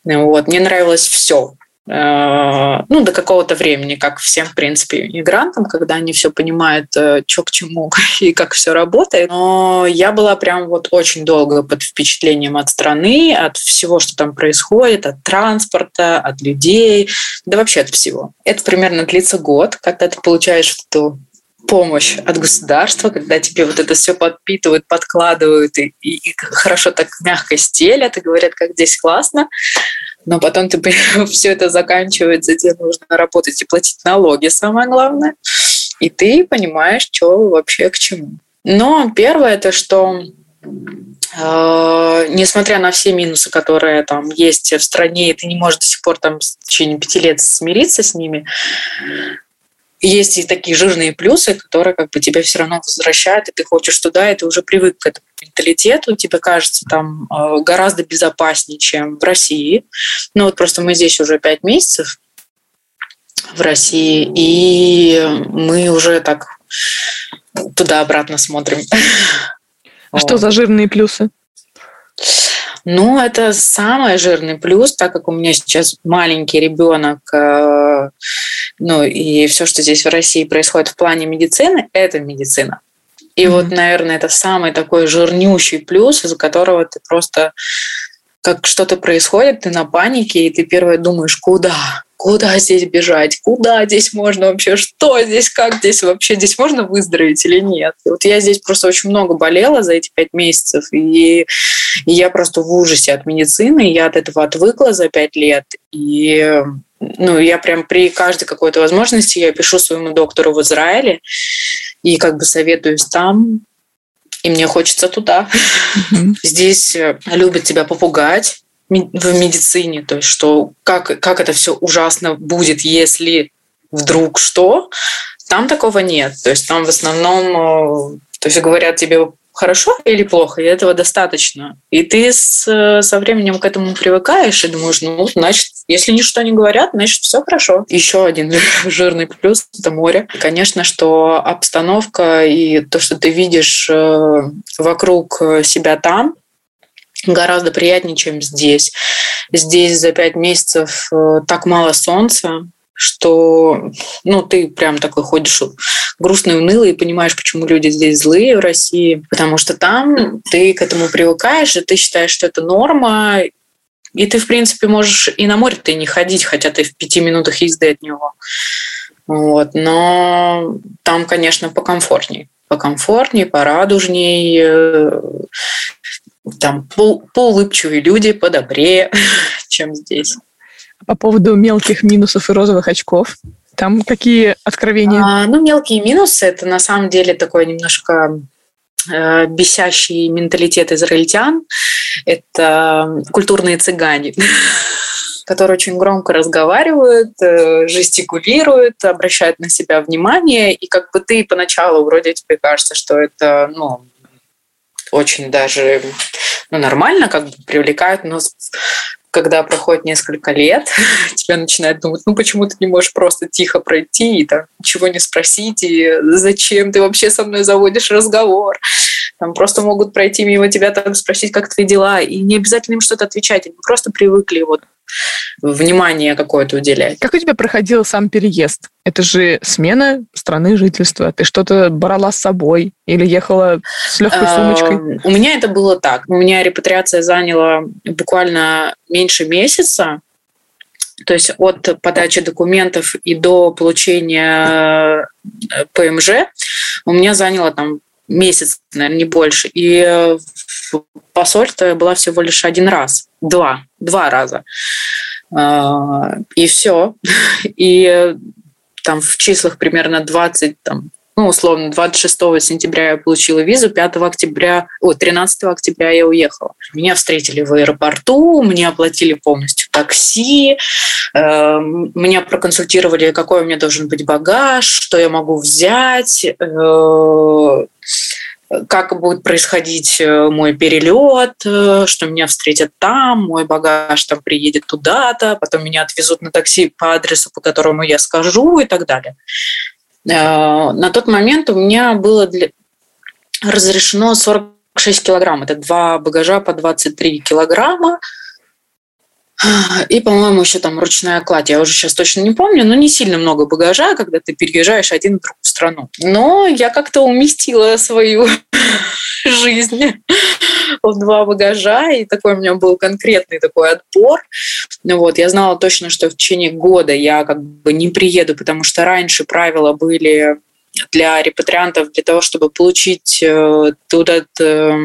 Вот. Мне нравилось все. Э, ну, до какого-то времени, как всем, в принципе, иммигрантам, когда они все понимают, э, что к чему и как все работает. Но я была прям вот очень долго под впечатлением от страны, от всего, что там происходит, от транспорта, от людей, да вообще от всего. Это примерно длится год, когда ты получаешь эту помощь от государства, когда тебе вот это все подпитывают, подкладывают и, и, и хорошо так мягко стелят и говорят, как здесь классно но потом ты все это заканчивается, тебе нужно работать и платить налоги, самое главное, и ты понимаешь, что вообще к чему. Но первое это что э, несмотря на все минусы, которые там есть в стране, и ты не можешь до сих пор там в течение пяти лет смириться с ними, есть и такие жирные плюсы, которые как бы тебя все равно возвращают, и ты хочешь туда, и ты уже привык к этому менталитету, тебе кажется там э, гораздо безопаснее, чем в России. Ну вот просто мы здесь уже пять месяцев в России, и мы уже так туда-обратно смотрим. А что за жирные плюсы? Ну, это самый жирный плюс, так как у меня сейчас маленький ребенок, э, ну и все, что здесь в России происходит в плане медицины, это медицина. И mm-hmm. вот, наверное, это самый такой жирнющий плюс, из-за которого ты просто как что-то происходит, ты на панике, и ты первое думаешь, куда? Куда здесь бежать? Куда здесь можно вообще? Что здесь? Как здесь вообще? Здесь можно выздороветь или нет? И вот я здесь просто очень много болела за эти пять месяцев, и, и я просто в ужасе от медицины, я от этого отвыкла за пять лет, и ну, я прям при каждой какой-то возможности я пишу своему доктору в Израиле и как бы советуюсь там, и мне хочется туда. Mm-hmm. Здесь э, любят тебя попугать в медицине, то есть что как, как это все ужасно будет, если вдруг что, там такого нет. То есть там в основном, э, то есть говорят тебе хорошо или плохо, и этого достаточно. И ты с, со временем к этому привыкаешь и думаешь, ну, значит, если ничто не говорят, значит, все хорошо. Еще один жирный плюс – это море. Конечно, что обстановка и то, что ты видишь э, вокруг себя там, гораздо приятнее, чем здесь. Здесь за пять месяцев э, так мало солнца, что ну, ты прям такой ходишь грустный, унылый и понимаешь, почему люди здесь злые в России, потому что там ты к этому привыкаешь, и ты считаешь, что это норма, и ты, в принципе, можешь и на море ты не ходить, хотя ты в пяти минутах езды от него. Вот. Но там, конечно, покомфортней. Покомфортней, порадужней. Э, там по, поулыбчивые люди, подобрее, чем здесь. По поводу мелких минусов и розовых очков, там какие откровения? А, ну, мелкие минусы – это на самом деле такой немножко э, бесящий менталитет израильтян. Это культурные цыгане которые очень громко разговаривают, э, жестикулируют, обращают на себя внимание, и как бы ты поначалу вроде тебе кажется, что это, ну, очень даже ну, нормально, как бы привлекают, но когда проходит несколько лет, тебя начинают думать, ну почему ты не можешь просто тихо пройти и там ничего не спросить, и зачем ты вообще со мной заводишь разговор? Там просто могут пройти мимо тебя, там спросить, как твои дела, и не обязательно им что-то отвечать, они просто привыкли вот внимание какое-то уделять. Как у тебя проходил сам переезд? Это же смена страны жительства. Ты что-то брала с собой или ехала с легкой сумочкой? У меня это было так. У меня репатриация заняла буквально меньше месяца. То есть от подачи документов и до получения э, ПМЖ у меня заняло там месяц, наверное, не больше. И в посольстве я была всего лишь один раз. Два. Два раза. А, и все. И там в числах примерно 20, там, ну, условно, 26 сентября я получила визу, 5 октября, о, 13 октября я уехала. Меня встретили в аэропорту, мне оплатили полностью такси, э, меня проконсультировали, какой у меня должен быть багаж, что я могу взять, э, как будет происходить э, мой перелет, э, что меня встретят там, мой багаж там приедет туда-то, потом меня отвезут на такси по адресу, по которому я скажу и так далее. Э, на тот момент у меня было для... разрешено 46 килограмм. Это два багажа по 23 килограмма. И, по-моему, еще там ручная кладь. Я уже сейчас точно не помню, но не сильно много багажа, когда ты переезжаешь один в другую страну. Но я как-то уместила свою жизнь в два багажа, и такой у меня был конкретный такой отбор. Ну вот, я знала точно, что в течение года я как бы не приеду, потому что раньше правила были для репатриантов для того, чтобы получить э, туда э,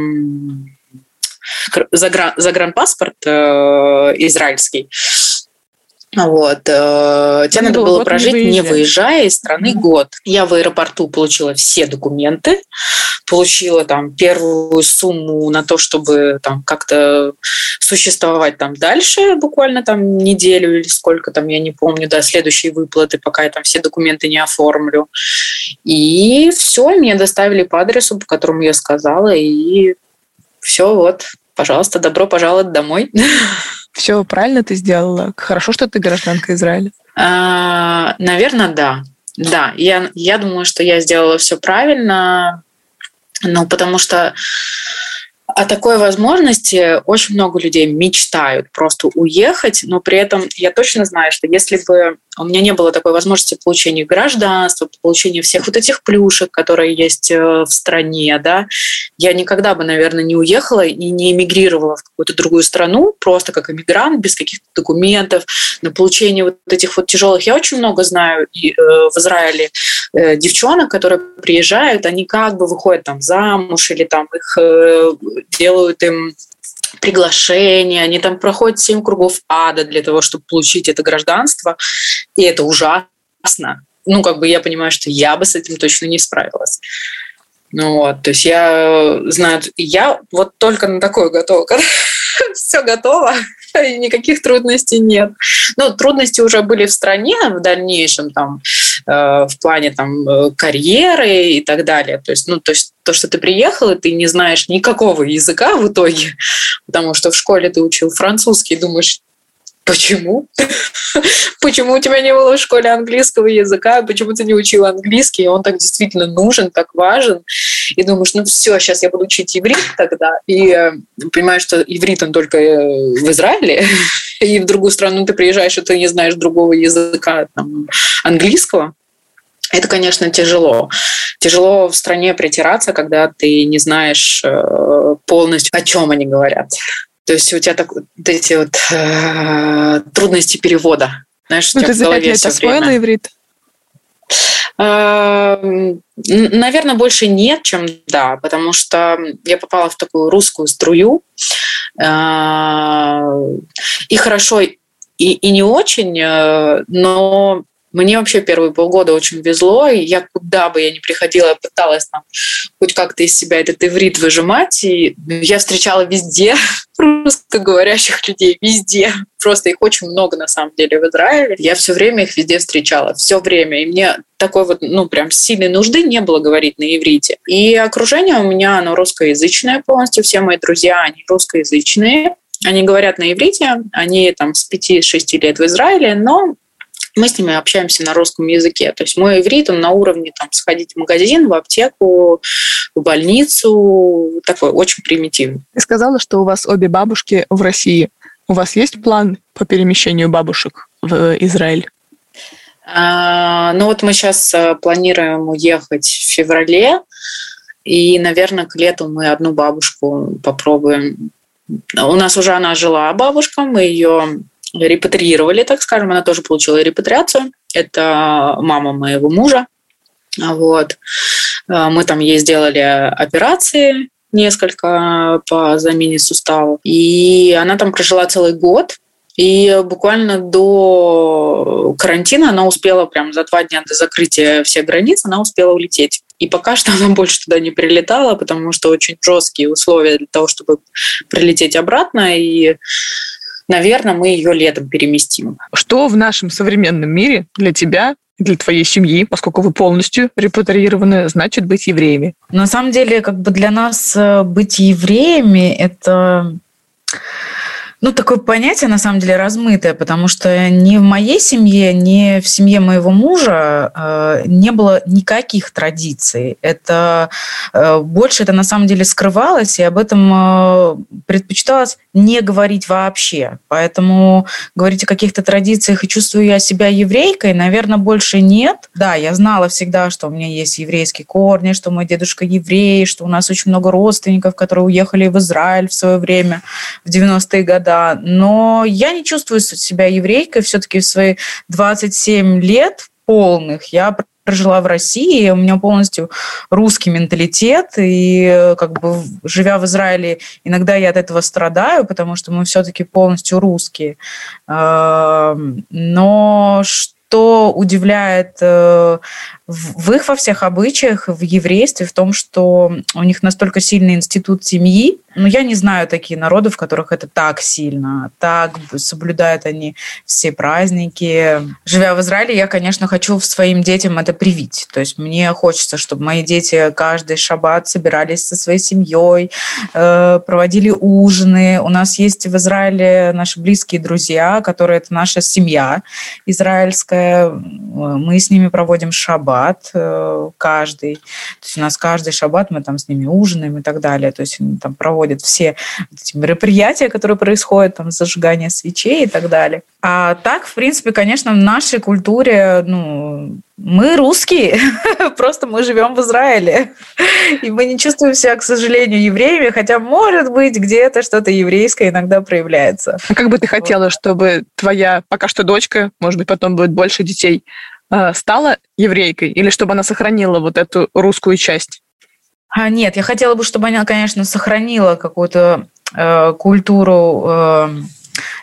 загран, загранпаспорт э, израильский. Вот. Э, тебе надо было прожить, не, не выезжая из страны mm-hmm. год. Я в аэропорту получила все документы, получила там первую сумму на то, чтобы там как-то существовать там дальше, буквально там неделю или сколько там, я не помню, до следующей выплаты, пока я там все документы не оформлю. И все, мне доставили по адресу, по которому я сказала, и все, вот, пожалуйста, добро пожаловать домой. Все правильно ты сделала? Хорошо, что ты гражданка Израиля? А, наверное, да. Да, я, я думаю, что я сделала все правильно, ну, потому что о такой возможности очень много людей мечтают просто уехать, но при этом я точно знаю, что если бы у меня не было такой возможности получения гражданства, получения всех вот этих плюшек, которые есть э, в стране, да, я никогда бы, наверное, не уехала и не эмигрировала в какую-то другую страну, просто как эмигрант, без каких-то документов, на получение вот этих вот тяжелых. Я очень много знаю и, э, в Израиле э, девчонок, которые приезжают, они как бы выходят там замуж или там их делают им приглашения, они там проходят семь кругов ада для того, чтобы получить это гражданство, и это ужасно. Ну, как бы я понимаю, что я бы с этим точно не справилась. Ну вот, то есть я знаю, я вот только на такое готова, когда все готово, и никаких трудностей нет. Ну, трудности уже были в стране в дальнейшем, там, э, в плане там э, карьеры и так далее. То есть, ну, то есть то, что ты приехал, и ты не знаешь никакого языка в итоге, потому что в школе ты учил французский, думаешь, Почему? Почему у тебя не было в школе английского языка? Почему ты не учил английский? И он так действительно нужен, так важен. И думаешь, ну все, сейчас я буду учить иврит тогда. И э, понимаешь, что иврит он только э, в Израиле, и в другую страну ты приезжаешь, и ты не знаешь другого языка там, английского. Это, конечно, тяжело. Тяжело в стране притираться, когда ты не знаешь э, полностью, о чем они говорят. То есть у тебя так, вот эти вот э, трудности перевода. Знаешь, ну, ты за пять лет освоила иврит? Э, наверное, больше нет, чем да, потому что я попала в такую русскую струю. Э, и хорошо, и, и не очень, э, но мне вообще первые полгода очень везло, и я куда бы я ни приходила, я пыталась там хоть как-то из себя этот иврит выжимать, и я встречала везде русскоговорящих людей, везде. Просто их очень много на самом деле в Израиле. Я все время их везде встречала, все время. И мне такой вот, ну, прям сильной нужды не было говорить на иврите. И окружение у меня, оно русскоязычное полностью, все мои друзья, они русскоязычные. Они говорят на иврите, они там с 5-6 лет в Израиле, но мы с ними общаемся на русском языке. То есть мой иврит, он на уровне там, сходить в магазин, в аптеку, в больницу, такой очень примитивный. Ты сказала, что у вас обе бабушки в России. У вас есть план по перемещению бабушек в Израиль? А, ну вот мы сейчас э, планируем уехать в феврале, и, наверное, к лету мы одну бабушку попробуем. У нас уже она жила, бабушка, мы ее репатриировали, так скажем, она тоже получила репатриацию. Это мама моего мужа. Вот. Э, мы там ей сделали операции несколько по замене суставов. И она там прожила целый год. И буквально до карантина она успела, прям за два дня до закрытия всех границ, она успела улететь. И пока что она больше туда не прилетала, потому что очень жесткие условия для того, чтобы прилететь обратно. И наверное, мы ее летом переместим. Что в нашем современном мире для тебя для твоей семьи, поскольку вы полностью репатриированы, значит быть евреями? На самом деле, как бы для нас э, быть евреями – это ну, такое понятие, на самом деле, размытое, потому что ни в моей семье, ни в семье моего мужа э, не было никаких традиций. Это э, больше это на самом деле скрывалось, и об этом э, предпочиталось не говорить вообще. Поэтому говорить о каких-то традициях и чувствую я себя еврейкой, наверное, больше нет. Да, я знала всегда, что у меня есть еврейские корни, что мой дедушка еврей, что у нас очень много родственников, которые уехали в Израиль в свое время, в 90-е годы но я не чувствую себя еврейкой. Все-таки в свои 27 лет полных я прожила в России, у меня полностью русский менталитет, и как бы живя в Израиле, иногда я от этого страдаю, потому что мы все-таки полностью русские. Эм, но что удивляет э, в их во всех обычаях, в еврействе, в том, что у них настолько сильный институт семьи, но ну, я не знаю такие народы, в которых это так сильно, так соблюдают они все праздники. Живя в Израиле, я, конечно, хочу своим детям это привить. То есть мне хочется, чтобы мои дети каждый шаббат собирались со своей семьей, э, проводили ужины. У нас есть в Израиле наши близкие друзья, которые это наша семья израильская. Мы с ними проводим шаббат э, каждый. То есть у нас каждый шаббат мы там с ними ужинаем и так далее. То есть они там проводят все эти мероприятия, которые происходят, там, зажигание свечей и так далее. А так, в принципе, конечно, в нашей культуре, ну, мы русские, просто мы живем в Израиле. И мы не чувствуем себя, к сожалению, евреями, хотя, может быть, где-то что-то еврейское иногда проявляется. А как бы ты хотела, чтобы твоя пока что дочка, может быть, потом будет больше детей, э, стала еврейкой? Или чтобы она сохранила вот эту русскую часть? А, нет, я хотела бы, чтобы она, конечно, сохранила какую-то э, культуру э,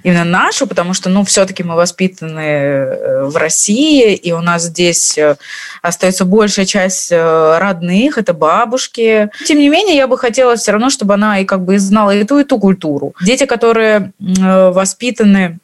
именно нашу, потому что, ну, все-таки мы воспитаны э, в России, и у нас здесь э, остается большая часть э, родных, это бабушки. Тем не менее, я бы хотела все равно, чтобы она и как бы знала и ту, и ту культуру. Дети, которые воспитаны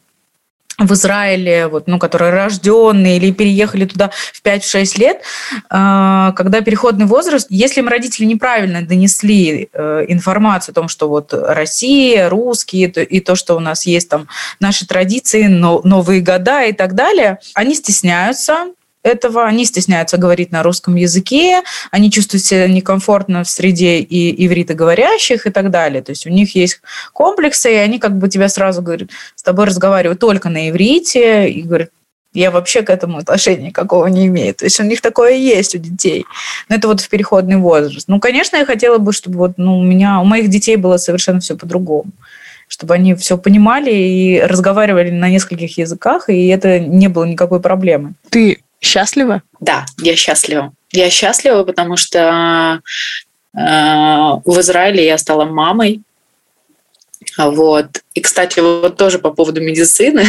в Израиле, вот, ну, которые рожденные или переехали туда в 5-6 лет, а, когда переходный возраст, если им родители неправильно донесли э, информацию о том, что вот Россия, русские, и то, что у нас есть там наши традиции, новые года и так далее, они стесняются, этого, они стесняются говорить на русском языке, они чувствуют себя некомфортно в среде и ивритоговорящих и так далее. То есть у них есть комплексы, и они как бы тебя сразу говорят, с тобой разговаривают только на иврите, и говорят, я вообще к этому отношения никакого не имею. То есть у них такое есть у детей. Но это вот в переходный возраст. Ну, конечно, я хотела бы, чтобы вот, ну, у меня, у моих детей было совершенно все по-другому чтобы они все понимали и разговаривали на нескольких языках, и это не было никакой проблемы. Ты Счастлива? Да, я счастлива. Я счастлива, потому что э, в Израиле я стала мамой. Вот. И, кстати, вот тоже по поводу медицины.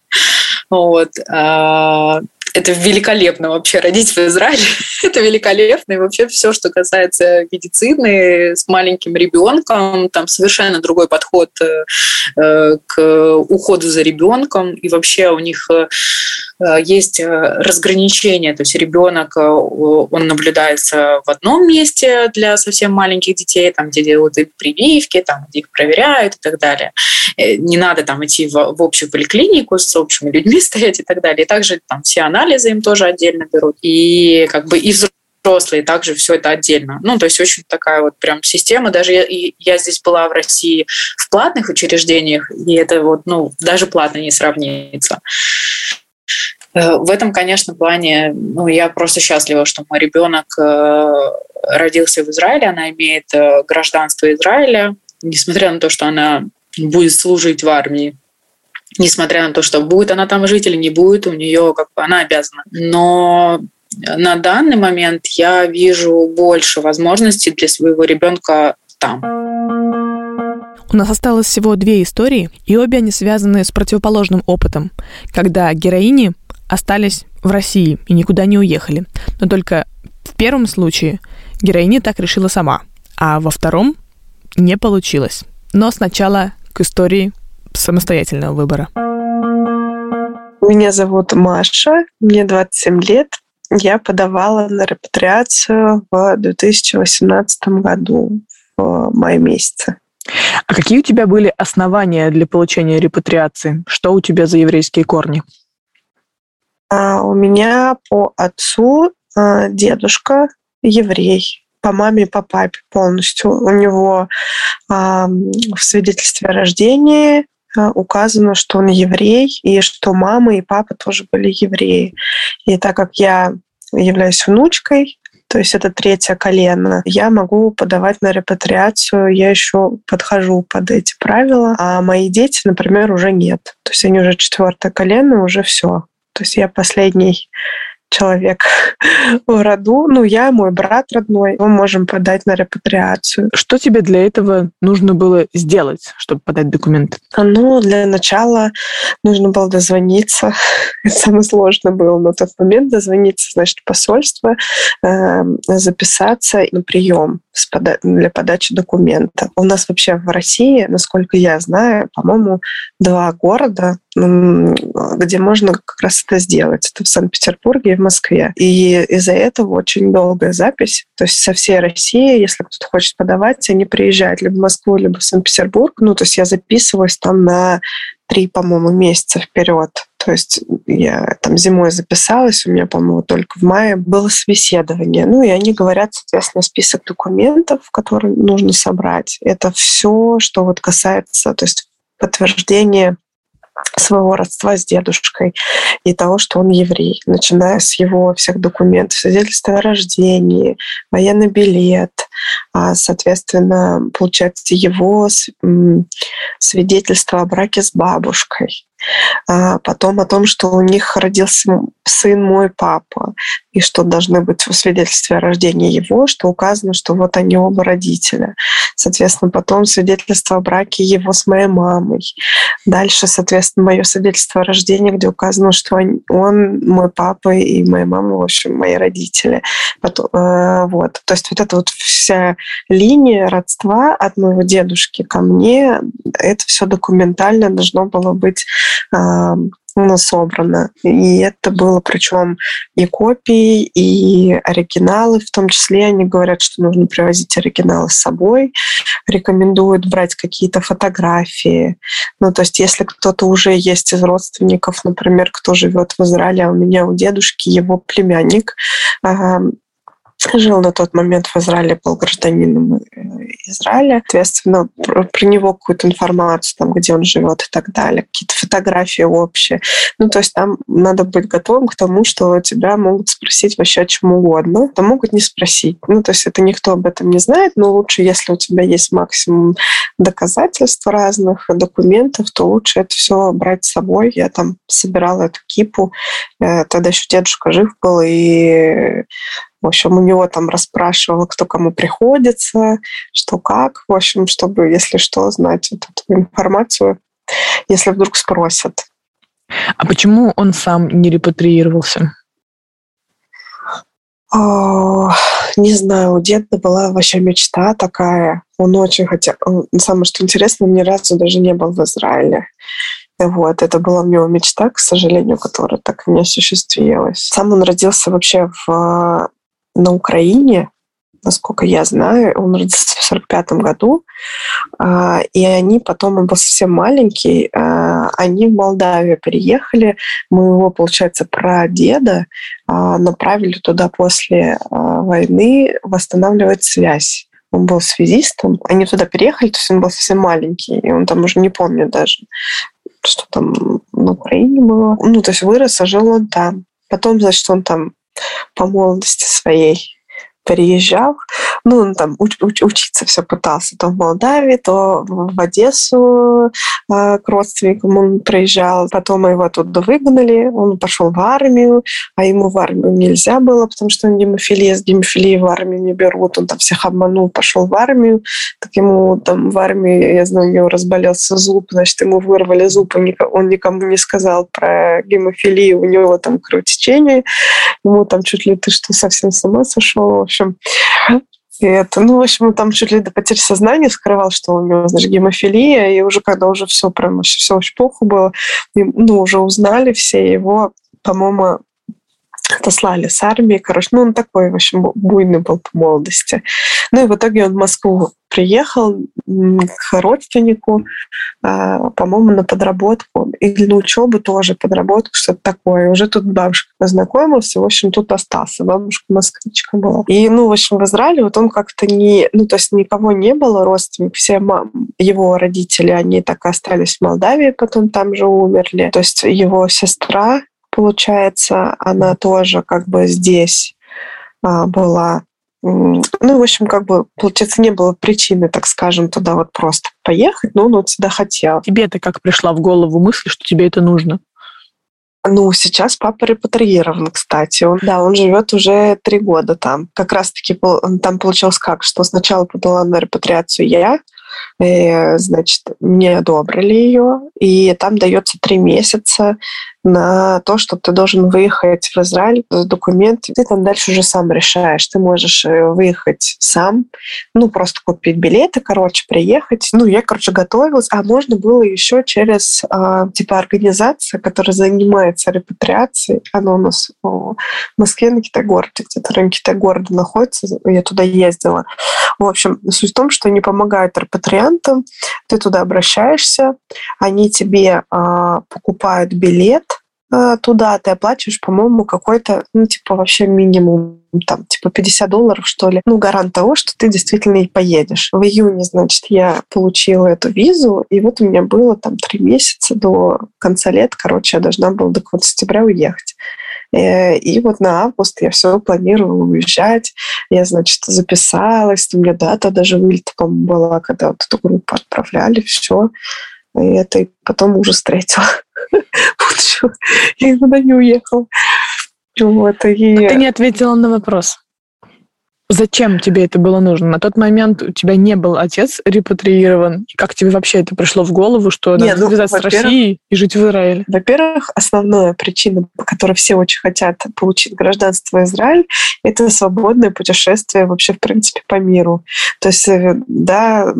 вот. Это великолепно вообще родить в Израиле. это великолепно. И вообще все, что касается медицины с маленьким ребенком, там совершенно другой подход э, э к уходу за ребенком. И вообще у них э, есть разграничение. То есть ребенок, он наблюдается в одном месте для совсем маленьких детей, там, где делают и прививки, там, где их проверяют и так далее. Не надо там идти в, в общую поликлинику с общими людьми стоять и так далее. И также там все анализы анализы им тоже отдельно берут. И как бы и взрослые также все это отдельно. Ну, то есть очень такая вот прям система. Даже я, я здесь была в России в платных учреждениях, и это вот, ну, даже платно не сравнится. Э, в этом, конечно, плане, ну, я просто счастлива, что мой ребенок э, родился в Израиле, она имеет э, гражданство Израиля, несмотря на то, что она будет служить в армии несмотря на то, что будет она там жить или не будет, у нее как бы она обязана. Но на данный момент я вижу больше возможностей для своего ребенка там. У нас осталось всего две истории, и обе они связаны с противоположным опытом, когда героини остались в России и никуда не уехали. Но только в первом случае героиня так решила сама, а во втором не получилось. Но сначала к истории самостоятельного выбора? Меня зовут Маша, мне 27 лет. Я подавала на репатриацию в 2018 году, в мае месяце. А какие у тебя были основания для получения репатриации? Что у тебя за еврейские корни? А у меня по отцу а, дедушка еврей, по маме и по папе полностью. У него а, в свидетельстве о рождении указано, что он еврей, и что мама и папа тоже были евреи. И так как я являюсь внучкой, то есть это третье колено, я могу подавать на репатриацию, я еще подхожу под эти правила, а мои дети, например, уже нет. То есть они уже четвертое колено, уже все. То есть я последний человек в роду. Ну, я, мой брат родной, мы можем подать на репатриацию. Что тебе для этого нужно было сделать, чтобы подать документы? Ну, для начала нужно было дозвониться. Это самое сложное было на тот момент. Дозвониться, значит, посольство, э, записаться на прием для подачи документов. У нас вообще в России, насколько я знаю, по-моему, два города, где можно как раз это сделать. Это в Санкт-Петербурге и в Москве. И из-за этого очень долгая запись. То есть со всей России, если кто-то хочет подавать, они приезжают либо в Москву, либо в Санкт-Петербург. Ну, то есть я записываюсь там на три, по-моему, месяца вперед. То есть я там зимой записалась, у меня, по-моему, только в мае было собеседование. Ну, и они говорят, соответственно, список документов, которые нужно собрать. Это все, что вот касается, то есть подтверждение своего родства с дедушкой и того, что он еврей, начиная с его всех документов, свидетельства о рождении, военный билет, а, соответственно, получается его свидетельство о браке с бабушкой, потом о том, что у них родился сын мой папа, и что должны быть в свидетельстве о рождении его, что указано, что вот они оба родителя. Соответственно, потом свидетельство о браке его с моей мамой. Дальше, соответственно, мое свидетельство о рождении, где указано, что он, он мой папа и моя мама, в общем, мои родители. Потом, э, вот. То есть вот эта вот вся линия родства от моего дедушки ко мне, это все документально должно было быть ну, собрано. И это было причем и копии, и оригиналы, в том числе они говорят, что нужно привозить оригиналы с собой, рекомендуют брать какие-то фотографии. Ну, то есть если кто-то уже есть из родственников, например, кто живет в Израиле, а у меня у дедушки его племянник, жил на тот момент в Израиле, был гражданином э, Израиля. Соответственно, про, про него какую-то информацию, там, где он живет и так далее, какие-то фотографии общие. Ну, то есть там надо быть готовым к тому, что тебя могут спросить вообще о чем угодно, то могут не спросить. Ну, то есть это никто об этом не знает, но лучше, если у тебя есть максимум доказательств разных, документов, то лучше это все брать с собой. Я там собирала эту кипу, э, тогда еще дедушка жив был, и в общем, у него там расспрашивала, кто кому приходится, что как. В общем, чтобы, если что, знать эту информацию, если вдруг спросят. А почему он сам не репатриировался? О, не знаю, у деда была вообще мечта такая. Он очень хотел... Самое что интересно, он ни разу даже не был в Израиле. Вот, это была у него мечта, к сожалению, которая так и не осуществилась. Сам он родился вообще в, на Украине, насколько я знаю. Он родился в 45 году, а, и они потом, он был совсем маленький, а, они в Молдавию переехали. Мы его, получается, прадеда а, направили туда после войны восстанавливать связь он был связистом. Они туда переехали, то есть он был совсем маленький, и он там уже не помнит даже что там на Украине было. Ну, то есть вырос, а жил он там. Потом, значит, он там по молодости своей переезжал. Ну, он там уч- уч- учиться все пытался. То в Молдавии, то в Одессу э, к родственникам он приезжал. Потом его оттуда выгнали. Он пошел в армию, а ему в армию нельзя было, потому что он гемофилия. С гемофилией в армию не берут. Он там всех обманул, пошел в армию. Так ему там в армии, я знаю, у него разболелся зуб, значит, ему вырвали зуб, он никому не сказал про гемофилию, у него там кровотечение. Ему там чуть ли ты что, совсем с ума сошел. Общем, и это, ну, в общем, он там чуть ли до потери сознания скрывал, что у него, значит, гемофилия, и уже когда уже все прям, все очень плохо было, и, ну, уже узнали все его, по-моему, отослали с армии, короче, ну, он такой, в общем, буйный был по молодости. Ну, и в итоге он в Москву приехал к родственнику, а, по-моему, на подработку или на учебу тоже, подработку, что-то такое. Уже тут бабушка познакомился, в общем, тут остался. Бабушка москвичка была. И, ну, в общем, в Израиле вот он как-то не... Ну, то есть никого не было родственников. Все мам, его родители, они так и остались в Молдавии, потом там же умерли. То есть его сестра получается, она тоже как бы здесь а, была. Ну, в общем, как бы, получается, не было причины, так скажем, туда вот просто поехать, но он вот сюда хотел. Тебе-то как пришла в голову мысль, что тебе это нужно? Ну, сейчас папа репатриирован, кстати. Он, да, он живет уже три года там. Как раз-таки там получилось как, что сначала подала на репатриацию я, и, значит, мне одобрили ее, и там дается три месяца на то, что ты должен выехать в Израиль с документами. Ты там дальше уже сам решаешь. Ты можешь э, выехать сам, ну, просто купить билеты, короче, приехать. Ну, я, короче, готовилась. А можно было еще через, э, типа, организация, которая занимается репатриацией. Она у нас в Москве на Китай-городе, где-то район Китай-города находится. Я туда ездила. В общем, суть в том, что они помогают репатриантам. Ты туда обращаешься, они тебе э, покупают билет, туда ты оплачиваешь, по-моему, какой-то, ну, типа, вообще минимум, там, типа 50 долларов, что ли. Ну, гарант того, что ты действительно и поедешь. В июне, значит, я получила эту визу, и вот у меня было там три месяца до конца лет, короче, я должна была до конца сентября уехать. Э, и вот на август я все планировала уезжать. Я, значит, записалась. У меня дата даже вылета, по-моему, была, когда вот эту группу отправляли, все. И это и потом уже встретила. Я никуда не уехала. Вот, и... Ты не ответила на вопрос. Зачем тебе это было нужно? На тот момент у тебя не был отец репатриирован. Как тебе вообще это пришло в голову, что Нет, надо ну, связаться с Россией и жить в Израиле? Во-первых, основная причина, по которой все очень хотят получить гражданство Израиль, это свободное путешествие вообще, в принципе, по миру. То есть, э, да,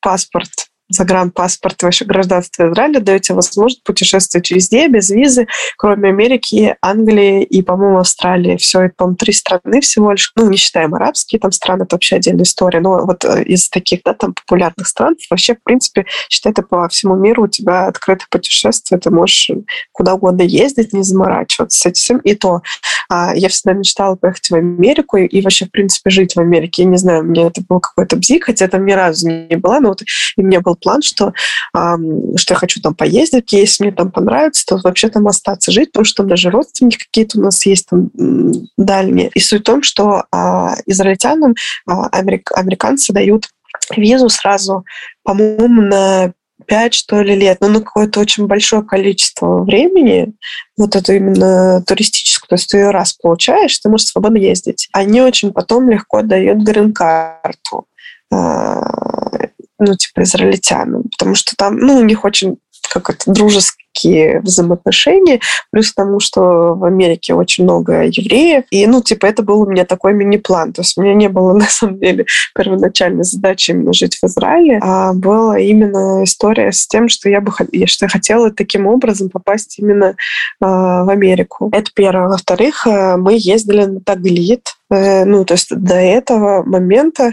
паспорт загранпаспорт, вообще гражданство Израиля, даете возможность путешествовать везде без визы, кроме Америки, Англии и, по-моему, Австралии. Все, это, по-моему, три страны всего лишь. Ну, не считаем арабские там страны, это вообще отдельная история. Но вот э, из таких, да, там популярных стран вообще, в принципе, считай, это по всему миру у тебя открытое путешествие, ты можешь куда угодно ездить, не заморачиваться с этим. И то а, я всегда мечтала поехать в Америку и, и вообще, в принципе, жить в Америке. Я не знаю, мне это был какой-то бзик, хотя там ни разу не была, но вот и мне был план, что, что я хочу там поездить, если мне там понравится, то вообще там остаться жить, потому что там даже родственники какие-то у нас есть там дальние. И суть в том, что а, израильтянам а, америк, американцы дают визу сразу, по-моему, на пять, что ли, лет, но ну, на какое-то очень большое количество времени, вот это именно туристическую, то есть ты ее раз получаешь, ты можешь свободно ездить. Они очень потом легко дают грин-карту. Ну, типа, израильтянам, потому что там, ну, у них очень как это, дружеский такие взаимоотношения, плюс к тому, что в Америке очень много евреев, и, ну, типа, это был у меня такой мини-план, то есть у меня не было, на самом деле, первоначальной задачи именно жить в Израиле, а была именно история с тем, что я бы что я хотела таким образом попасть именно э, в Америку. Это первое. Во-вторых, э, мы ездили на Таглит, Э, ну, то есть до этого момента,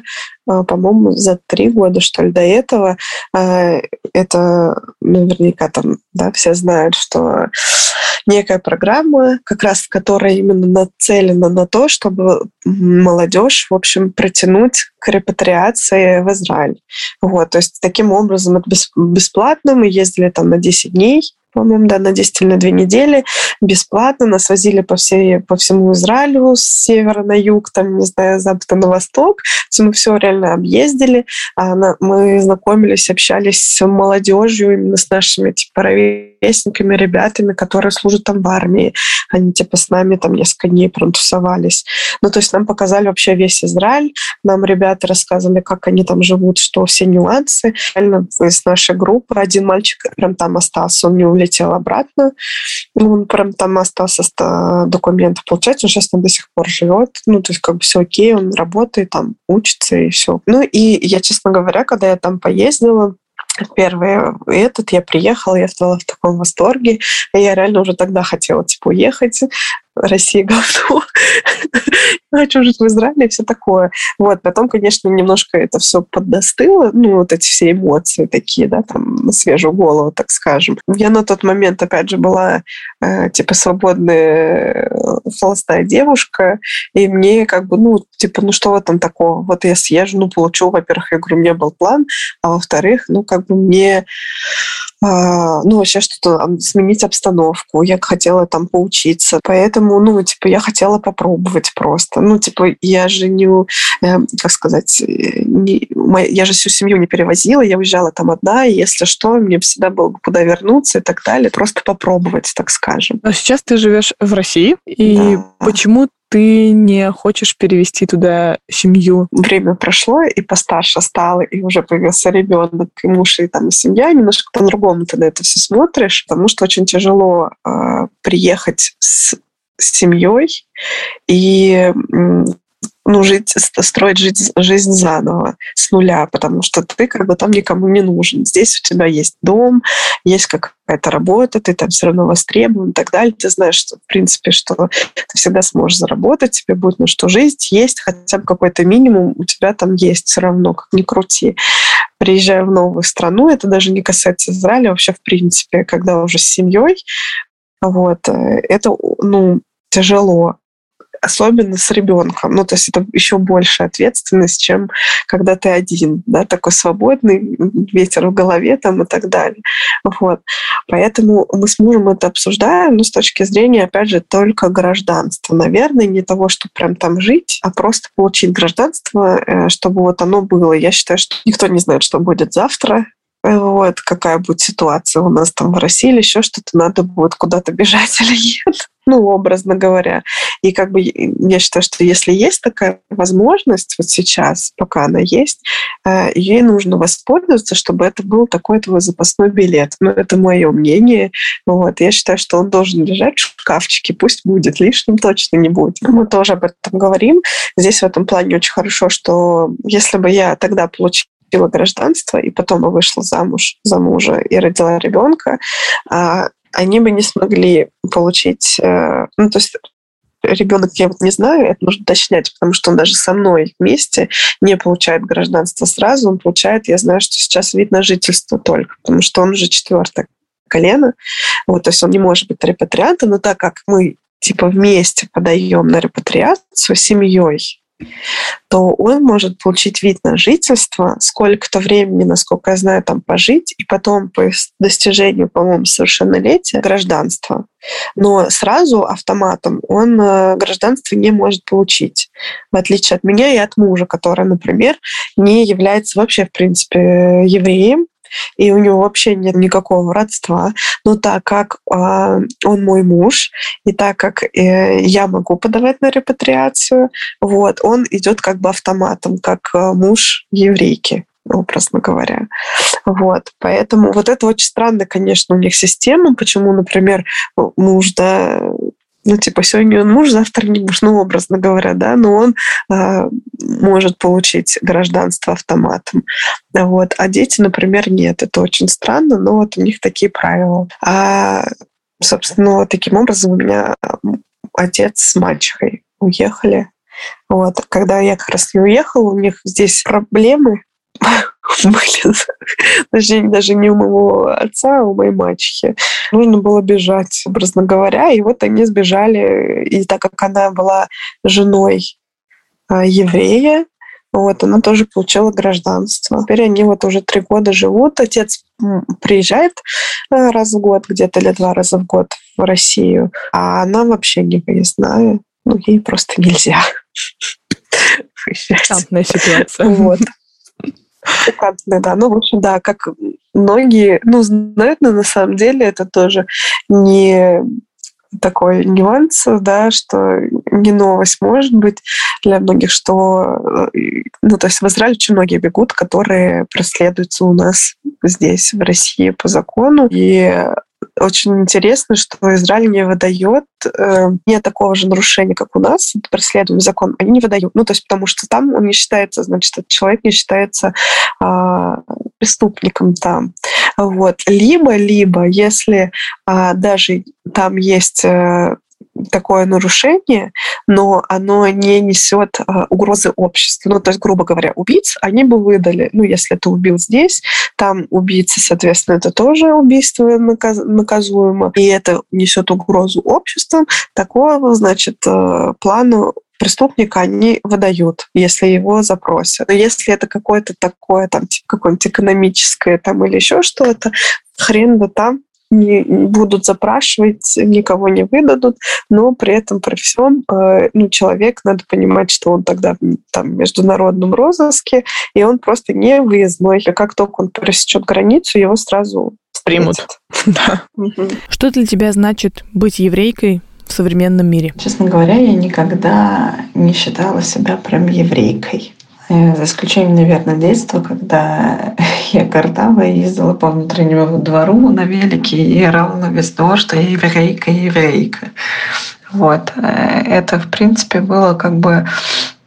э, по-моему, за три года, что ли, до этого, это наверняка там, да, все знают, что некая программа, как раз которая именно нацелена на то, чтобы молодежь, в общем, протянуть к репатриации в Израиль. Вот, то есть таким образом это бесплатно. Мы ездили там на 10 дней, по-моему, да, на 10 или на 2 недели бесплатно. Нас возили по, всей, по всему Израилю с севера на юг, там, не знаю, с запада на восток. То мы все реально объездили. А мы знакомились, общались с молодежью, именно с нашими типа, ровесниками, ребятами, которые служат там в армии. Они типа с нами там несколько дней прям. Ну, то есть нам показали вообще весь Израиль. Нам ребята рассказывали, как они там живут, что все нюансы. Реально из нашей группы один мальчик прям там остался, он не улетел улетел обратно. Он прям там остался с документов. Получается, он сейчас там до сих пор живет. Ну, то есть как бы все окей, он работает, там учится и все. Ну и я, честно говоря, когда я там поездила, первый этот, я приехала, я стала в таком восторге. Я реально уже тогда хотела, типа, уехать. Россия говно. Хочу жить в Израиле все такое. Вот, потом, конечно, немножко это все подостыло, ну, вот эти все эмоции такие, да, там, на свежую голову, так скажем. Я на тот момент, опять же, была, э, типа, свободная э, холостая девушка, и мне как бы, ну, типа, ну, что в этом такого? Вот я съезжу, ну, получу, во-первых, я говорю, у меня был план, а во-вторых, ну, как бы мне а, ну, вообще что-то сменить обстановку. Я хотела там поучиться. Поэтому, ну, типа, я хотела попробовать просто. Ну, типа, я же не, э, как сказать, э, не, я же всю семью не перевозила, я уезжала там одна, и если что, мне всегда было куда вернуться и так далее. Просто попробовать, так скажем. Но сейчас ты живешь в России, и да. почему ты не хочешь перевести туда семью? Время прошло, и постарше стало, и уже появился ребенок, и муж, и там и семья. Немножко по-другому ты на это все смотришь, потому что очень тяжело э, приехать с, с семьей и ну, жить, строить жизнь, жизнь заново, с нуля, потому что ты как бы там никому не нужен. Здесь у тебя есть дом, есть какая-то работа, ты там все равно востребован и так далее. Ты знаешь, что, в принципе, что ты всегда сможешь заработать, тебе будет на что жить, есть хотя бы какой-то минимум у тебя там есть все равно, как ни крути. Приезжая в новую страну, это даже не касается Израиля, вообще в принципе, когда уже с семьей, вот, э, это, ну, тяжело особенно с ребенком. Ну, то есть это еще больше ответственность, чем когда ты один, да, такой свободный, ветер в голове там и так далее. Вот. Поэтому мы с мужем это обсуждаем, но с точки зрения, опять же, только гражданства. Наверное, не того, чтобы прям там жить, а просто получить гражданство, э, чтобы вот оно было. Я считаю, что никто не знает, что будет завтра, вот, какая будет ситуация у нас там в России или еще что-то, надо будет куда-то бежать или нет ну, образно говоря. И как бы я считаю, что если есть такая возможность вот сейчас, пока она есть, э, ей нужно воспользоваться, чтобы это был такой твой запасной билет. Ну, это мое мнение. Вот. Я считаю, что он должен лежать в шкафчике, пусть будет, лишним точно не будет. Мы тоже об этом говорим. Здесь в этом плане очень хорошо, что если бы я тогда получила получила гражданство, и потом я вышла замуж за мужа и родила ребенка, а, они бы не смогли получить, э, ну, то есть ребенок, я вот не знаю, это нужно уточнять, потому что он даже со мной вместе не получает гражданство сразу, он получает, я знаю, что сейчас вид на жительство только, потому что он уже четвертое колено, вот, то есть он не может быть репатриантом, но так как мы типа вместе подаем на репатриацию семьей, то он может получить вид на жительство, сколько-то времени, насколько я знаю, там пожить, и потом по достижению, по-моему, совершеннолетия гражданство. Но сразу автоматом он э, гражданство не может получить, в отличие от меня и от мужа, который, например, не является вообще, в принципе, евреем, и у него вообще нет никакого родства. Но так как э, он мой муж, и так как э, я могу подавать на репатриацию, вот, он идет как бы автоматом, как э, муж еврейки образно говоря. Вот, поэтому вот это очень странно, конечно, у них система, почему, например, нужно ну, типа, сегодня он муж, завтра не муж, ну, образно говоря, да, но он э, может получить гражданство автоматом. Вот. А дети, например, нет. Это очень странно, но вот у них такие правила. А, собственно, вот таким образом у меня отец с мачехой уехали. Вот. Когда я как раз не уехала, у них здесь проблемы были. Точнее, даже не у моего отца, а у моей мачехи. Нужно было бежать, образно говоря. И вот они сбежали. И так как она была женой а, еврея, вот, она тоже получила гражданство. Теперь они вот уже три года живут. Отец приезжает а, раз в год, где-то или два раза в год в Россию, а она вообще не выездная. Ну, ей просто нельзя. Пикантная ситуация. Вот. Пикантная, да. Ну, в общем, да, как многие, ну, знают, но на самом деле это тоже не такой нюанс, да, что не новость может быть для многих, что, ну, то есть в Израиле очень многие бегут, которые преследуются у нас здесь, в России, по закону. И очень интересно, что Израиль не выдает э, не такого же нарушения, как у нас, преследуем закон, они не выдают. Ну, то есть потому что там он не считается, значит, этот человек не считается э, преступником там. Вот. Либо, либо, если э, даже там есть э, такое нарушение, но оно не несет а, угрозы обществу. Ну, то есть, грубо говоря, убийц они бы выдали. Ну, если ты убил здесь, там убийца, соответственно, это тоже убийство наказ наказуемо, и это несет угрозу обществу, такого, значит, э, плану преступника они выдают, если его запросят. Но если это какое-то такое, там, типа, какое-нибудь экономическое там или еще что-то, хрен бы там, не будут запрашивать, никого не выдадут, но при этом при всем э, ну, человек, надо понимать, что он тогда там, в международном розыске, и он просто не выездной. И как только он пересечет границу, его сразу примут. Да. Что для тебя значит быть еврейкой в современном мире? Честно говоря, я никогда не считала себя прям еврейкой. Э, за исключением, наверное, детства, когда я картава и ездила по внутреннему двору на велике и орала на весь двор, что я еврейка, еврейка. Вот. Э, это, в принципе, было как бы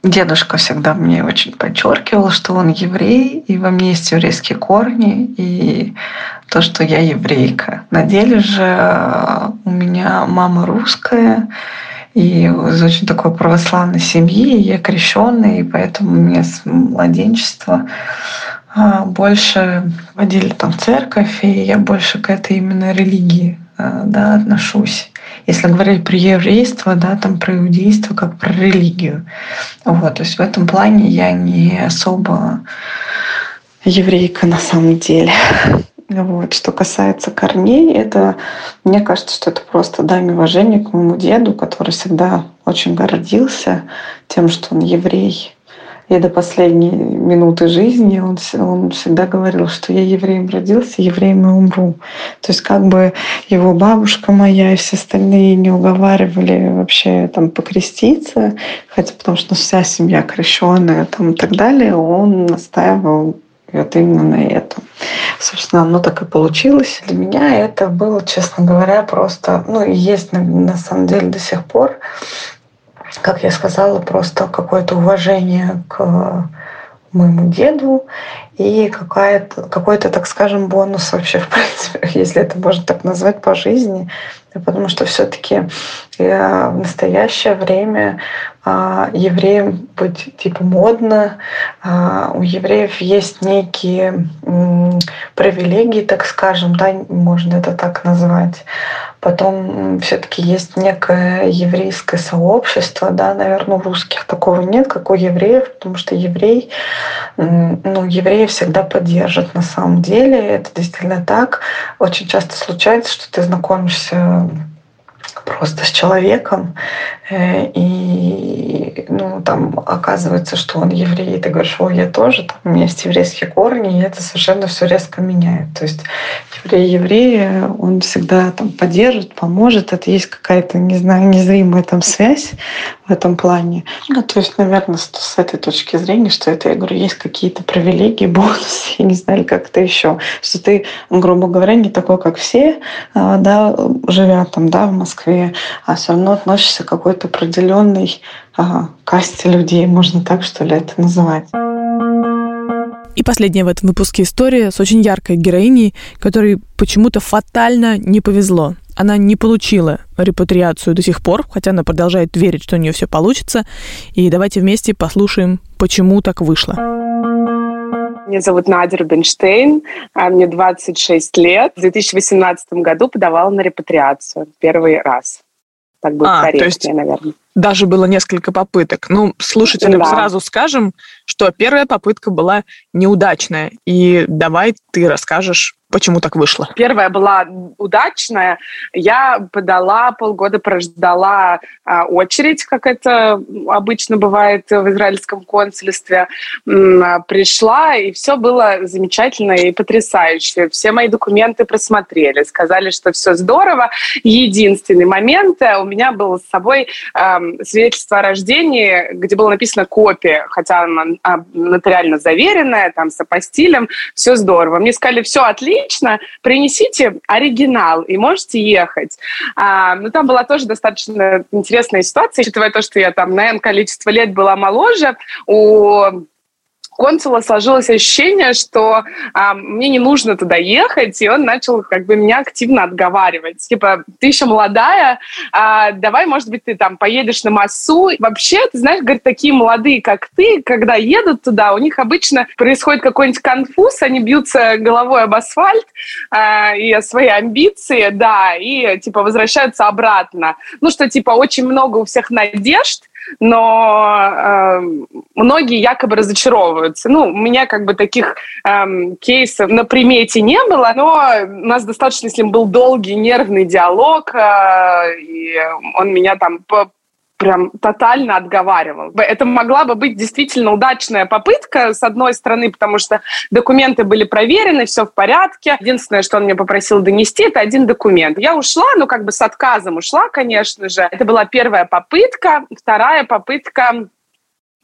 Дедушка всегда мне очень подчеркивал, что он еврей, и во мне есть еврейские корни, и то, что я еврейка. На деле же э, у меня мама русская, и из очень такой православной семьи, я крещенный, и поэтому мне с младенчества а, больше водили там в церковь, и я больше к этой именно религии а, да, отношусь. Если говорить про еврейство, да, там про иудейство, как про религию. Вот, то есть в этом плане я не особо еврейка на самом деле. Вот. Что касается корней, это, мне кажется, что это просто дань уважения к моему деду, который всегда очень гордился тем, что он еврей. И до последней минуты жизни он, он всегда говорил, что я евреем родился, евреем и умру. То есть как бы его бабушка моя и все остальные не уговаривали вообще там покреститься, хотя потому что вся семья крещенная там и так далее, он настаивал вот именно на этом. Собственно, оно так и получилось. Для меня это было, честно говоря, просто, ну и есть на, на самом деле до сих пор, как я сказала, просто какое-то уважение к моему деду и какая-то, какой-то, так скажем, бонус вообще, в принципе, если это можно так назвать, по жизни. Потому что все-таки э, в настоящее время евреям быть типа модно, а, у евреев есть некие привилегии, так скажем, да, можно это так назвать. Потом все-таки есть некое еврейское сообщество, да, наверное, у русских такого нет, как у евреев, потому что еврей, ну, евреи всегда поддержат на самом деле, это действительно так. Очень часто случается, что ты знакомишься просто с человеком, э, и ну, там оказывается, что он еврей, и ты говоришь, о, я тоже, там, у меня есть еврейские корни, и это совершенно все резко меняет. То есть еврей еврея, он всегда там поддержит, поможет, это есть какая-то, не знаю, незримая там связь в этом плане. Ну, то есть, наверное, с, с этой точки зрения, что это, я говорю, есть какие-то привилегии, бонусы, я не знаю, как это еще, что ты, грубо говоря, не такой, как все, а, да, живя там, да, в Москве, а все равно относишься к какой-то определенной ага, касте людей, можно так, что ли, это называть. И последняя в этом выпуске история с очень яркой героиней, которой почему-то фатально не повезло. Она не получила репатриацию до сих пор, хотя она продолжает верить, что у нее все получится. И давайте вместе послушаем, почему так вышло. Меня зовут Надя Рубинштейн, а мне 26 лет. В 2018 году подавала на репатриацию первый раз. Так будет а, корректнее, то есть наверное. Даже было несколько попыток. Ну, слушателям да. сразу скажем, что первая попытка была неудачная. И давай ты расскажешь, почему так вышло. Первая была удачная. Я подала, полгода прождала а, очередь, как это обычно бывает в израильском консульстве. А, пришла, и все было замечательно и потрясающе. Все мои документы просмотрели, сказали, что все здорово. Единственный момент, э, у меня было с собой свидетельство о рождении, где было написано копия, хотя она а, нотариально заверенная, там с апостилем, все здорово. Мне сказали, все отлично, принесите оригинал и можете ехать. А, но ну, там была тоже достаточно интересная ситуация, учитывая то, что я там на N количество лет была моложе, у консула сложилось ощущение, что а, мне не нужно туда ехать, и он начал как бы меня активно отговаривать. Типа, ты еще молодая, а, давай, может быть, ты там поедешь на массу. Вообще, ты знаешь, говорит, такие молодые, как ты, когда едут туда, у них обычно происходит какой-нибудь конфуз, они бьются головой об асфальт а, и о свои амбиции, да, и типа возвращаются обратно. Ну, что типа очень много у всех надежд, но э, многие якобы разочаровываются. Ну, у меня как бы таких э, кейсов на примете не было, но у нас достаточно с ним был долгий нервный диалог, э, и он меня там прям тотально отговаривал. Это могла бы быть действительно удачная попытка, с одной стороны, потому что документы были проверены, все в порядке. Единственное, что он мне попросил донести, это один документ. Я ушла, ну как бы с отказом ушла, конечно же. Это была первая попытка. Вторая попытка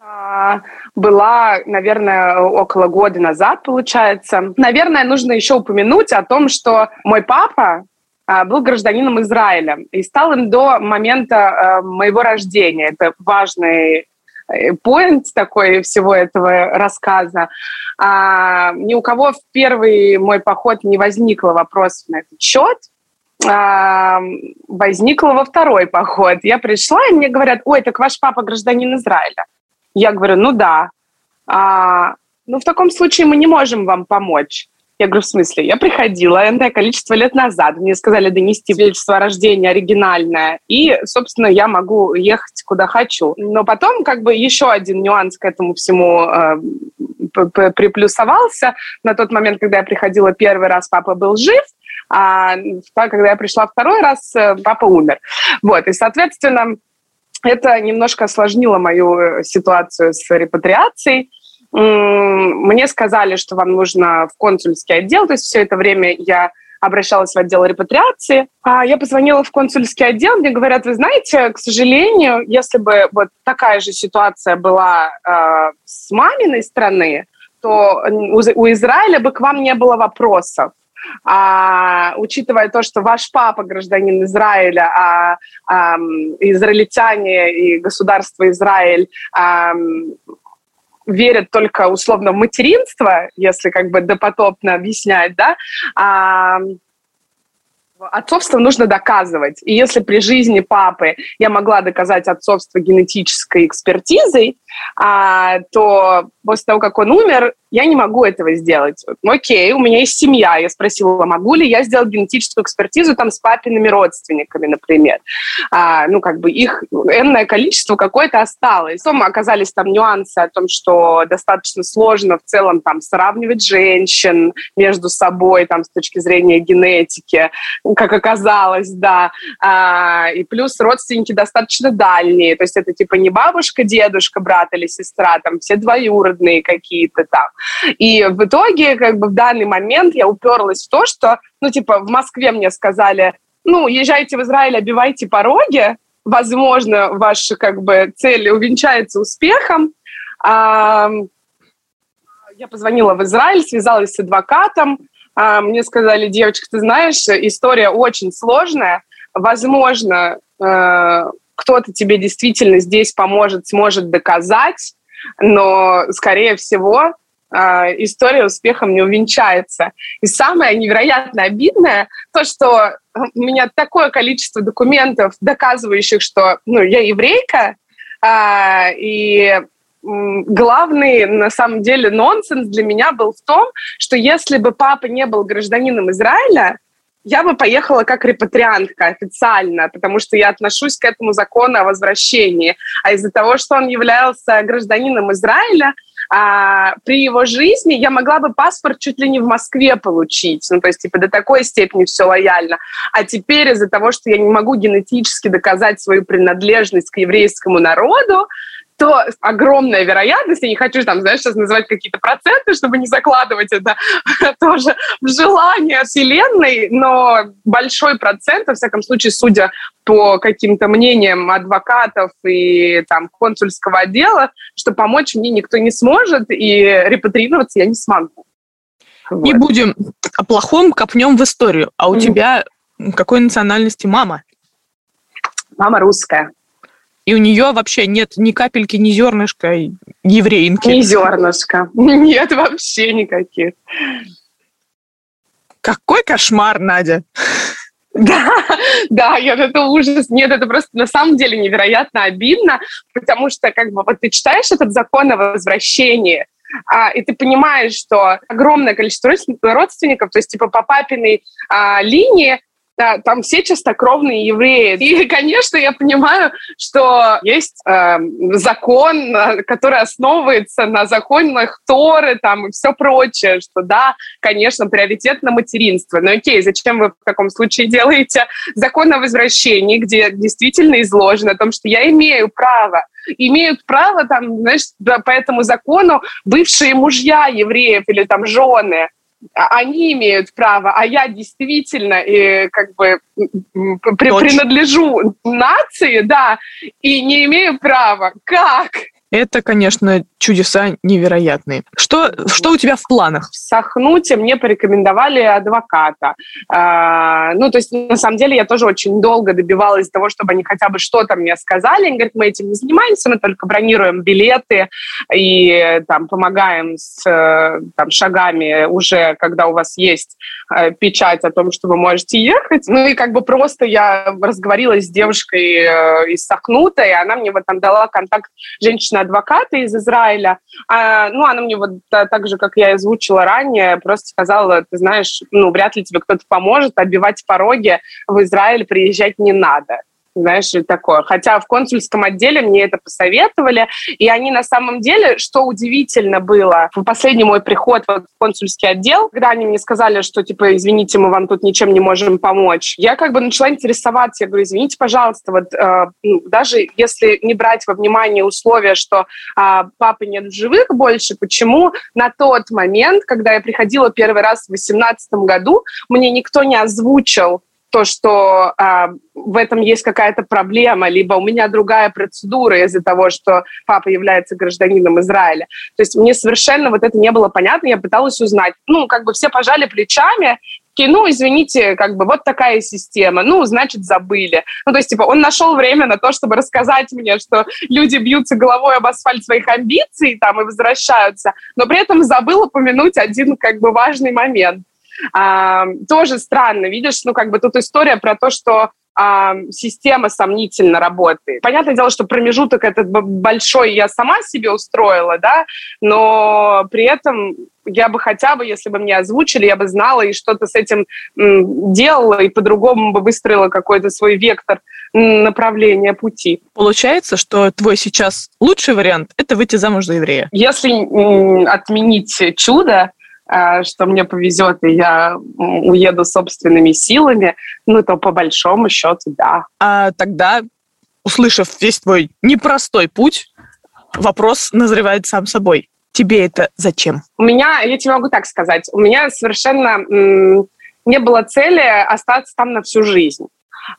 а, была, наверное, около года назад, получается. Наверное, нужно еще упомянуть о том, что мой папа, был гражданином Израиля и стал им до момента э, моего рождения. Это важный э, поинт такой всего этого рассказа. А, ни у кого в первый мой поход не возникло вопросов на этот счет. А, возникло во второй поход. Я пришла, и мне говорят, ой, так ваш папа гражданин Израиля. Я говорю, ну да. А, ну, в таком случае мы не можем вам помочь. Я говорю, в смысле? Я приходила энное количество лет назад. Мне сказали донести свидетельство о рождении оригинальное. И, собственно, я могу ехать куда хочу. Но потом как бы еще один нюанс к этому всему э, приплюсовался. На тот момент, когда я приходила первый раз, папа был жив, а когда я пришла второй раз, э, папа умер. Вот, и, соответственно, это немножко осложнило мою э, ситуацию с репатриацией мне сказали, что вам нужно в консульский отдел, то есть все это время я обращалась в отдел репатриации. А я позвонила в консульский отдел, мне говорят, вы знаете, к сожалению, если бы вот такая же ситуация была э, с маминой страны, то у, у Израиля бы к вам не было вопросов. А, учитывая то, что ваш папа гражданин Израиля, а, а израильтяне и государство Израиль а, верят только условно в материнство, если как бы допотопно объяснять, да, а, Отцовство нужно доказывать. И если при жизни папы я могла доказать отцовство генетической экспертизой, а, то после того, как он умер, я не могу этого сделать. Ну, окей, у меня есть семья. Я спросила, могу ли я сделать генетическую экспертизу там с папиными родственниками, например. А, ну, как бы их энное количество какое-то осталось. Потом оказались там нюансы о том, что достаточно сложно в целом там сравнивать женщин между собой там с точки зрения генетики, как оказалось, да. А, и плюс родственники достаточно дальние. То есть это типа не бабушка, дедушка, брат или сестра, там все двоюродные какие-то там. И в итоге, как бы в данный момент я уперлась в то, что, ну, типа, в Москве мне сказали, ну, езжайте в Израиль, обивайте пороги, возможно, ваша как бы цель увенчается успехом. А, я позвонила в Израиль, связалась с адвокатом. А, мне сказали, девочка, ты знаешь, история очень сложная. Возможно, э, кто-то тебе действительно здесь поможет, сможет доказать, но, скорее всего, история успехом не увенчается. И самое невероятно обидное то, что у меня такое количество документов, доказывающих, что ну, я еврейка, а, и главный, на самом деле, нонсенс для меня был в том, что если бы папа не был гражданином Израиля, я бы поехала как репатриантка официально, потому что я отношусь к этому закону о возвращении. А из-за того, что он являлся гражданином Израиля, а, при его жизни я могла бы паспорт чуть ли не в Москве получить. Ну, то есть, типа, до такой степени все лояльно. А теперь из-за того, что я не могу генетически доказать свою принадлежность к еврейскому народу, то огромная вероятность, я не хочу там, знаешь, сейчас называть какие-то проценты, чтобы не закладывать это тоже в желание Вселенной, но большой процент, во всяком случае, судя по каким-то мнениям адвокатов и там консульского отдела, что помочь мне никто не сможет, и репатрироваться я не смогу. Не вот. будем о плохом копнем в историю. А у mm. тебя какой национальности мама? Мама русская. И у нее вообще нет ни капельки, ни зернышка евреинки. Ни зернышка. Нет вообще никаких. Какой кошмар, Надя. Да, да, я, это ужас. Нет, это просто на самом деле невероятно обидно, потому что как бы вот ты читаешь этот закон о возвращении, а, и ты понимаешь, что огромное количество родственников, то есть типа по папиной а, линии, да, там все чистокровные евреи. И, конечно, я понимаю, что есть э, закон, который основывается на законах Торы там, и все прочее, что да, конечно, приоритет на материнство. Но окей, зачем вы в таком случае делаете закон о возвращении, где действительно изложено о том, что я имею право имеют право, там, знаешь, по этому закону бывшие мужья евреев или там жены они имеют право, а я действительно и как бы при, принадлежу нации, да, и не имею права. Как? Это, конечно, чудеса невероятные. Что, что у тебя в планах? В Сахнуте мне порекомендовали адвоката. А, ну, то есть, на самом деле, я тоже очень долго добивалась того, чтобы они хотя бы что-то мне сказали. Они говорят, мы этим не занимаемся, мы только бронируем билеты и там помогаем с там, шагами уже, когда у вас есть э, печать о том, что вы можете ехать. Ну, и как бы просто я разговорилась с девушкой э, из Сахнута, и она мне вот там дала контакт женщины женщина-адвоката из Израиля. А, ну, она мне вот так же, как я озвучила ранее, просто сказала, ты знаешь, ну, вряд ли тебе кто-то поможет, оббивать пороги в Израиль приезжать не надо знаешь, такое. Хотя в консульском отделе мне это посоветовали, и они на самом деле, что удивительно было, в последний мой приход в консульский отдел, когда они мне сказали, что, типа, извините, мы вам тут ничем не можем помочь, я как бы начала интересоваться, я говорю, извините, пожалуйста, вот э, ну, даже если не брать во внимание условия, что э, папы нет в живых больше, почему на тот момент, когда я приходила первый раз в 2018 году, мне никто не озвучил то, что а, в этом есть какая-то проблема, либо у меня другая процедура из-за того, что папа является гражданином Израиля. То есть мне совершенно вот это не было понятно, я пыталась узнать. Ну, как бы все пожали плечами, такие, ну, извините, как бы вот такая система, ну, значит, забыли. Ну, то есть, типа, он нашел время на то, чтобы рассказать мне, что люди бьются головой об асфальт своих амбиций там и возвращаются, но при этом забыл упомянуть один, как бы, важный момент – а, тоже странно, видишь, ну, как бы тут история про то, что а, система сомнительно работает. Понятное дело, что промежуток этот большой я сама себе устроила, да, но при этом я бы хотя бы, если бы мне озвучили, я бы знала и что-то с этим делала, и по-другому бы выстроила какой-то свой вектор направления пути. Получается, что твой сейчас лучший вариант – это выйти замуж за еврея? Если отменить чудо, что мне повезет, и я уеду собственными силами, ну, то по большому счету, да. А тогда, услышав весь твой непростой путь, вопрос назревает сам собой. Тебе это зачем? У меня, я тебе могу так сказать, у меня совершенно м- не было цели остаться там на всю жизнь.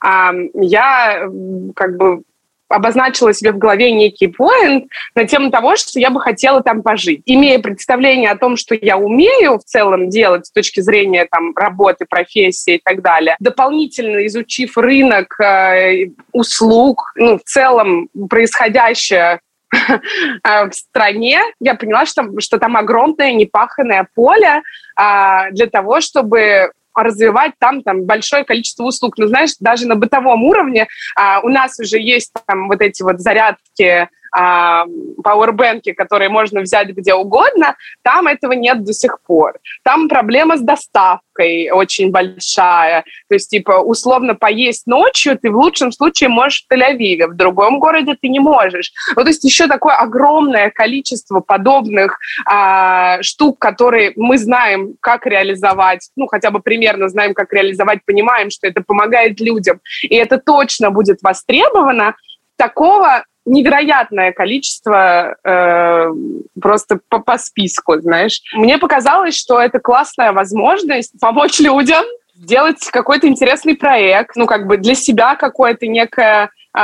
я как бы обозначила себе в голове некий поинт на тему того, что я бы хотела там пожить. Имея представление о том, что я умею в целом делать с точки зрения там, работы, профессии и так далее, дополнительно изучив рынок э, услуг, ну, в целом происходящее э, в стране, я поняла, что, что там огромное непаханное поле а, для того, чтобы развивать там, там большое количество услуг. Но знаешь, даже на бытовом уровне а, у нас уже есть там вот эти вот зарядки пауэрбэнки, которые можно взять где угодно, там этого нет до сих пор. Там проблема с доставкой очень большая. То есть, типа, условно поесть ночью ты в лучшем случае можешь в Тель-Авиве, в другом городе ты не можешь. Ну, то есть еще такое огромное количество подобных а, штук, которые мы знаем, как реализовать, ну, хотя бы примерно знаем, как реализовать, понимаем, что это помогает людям, и это точно будет востребовано, такого невероятное количество э, просто по, по списку, знаешь. Мне показалось, что это классная возможность помочь людям сделать какой-то интересный проект, ну, как бы для себя какое-то некое э,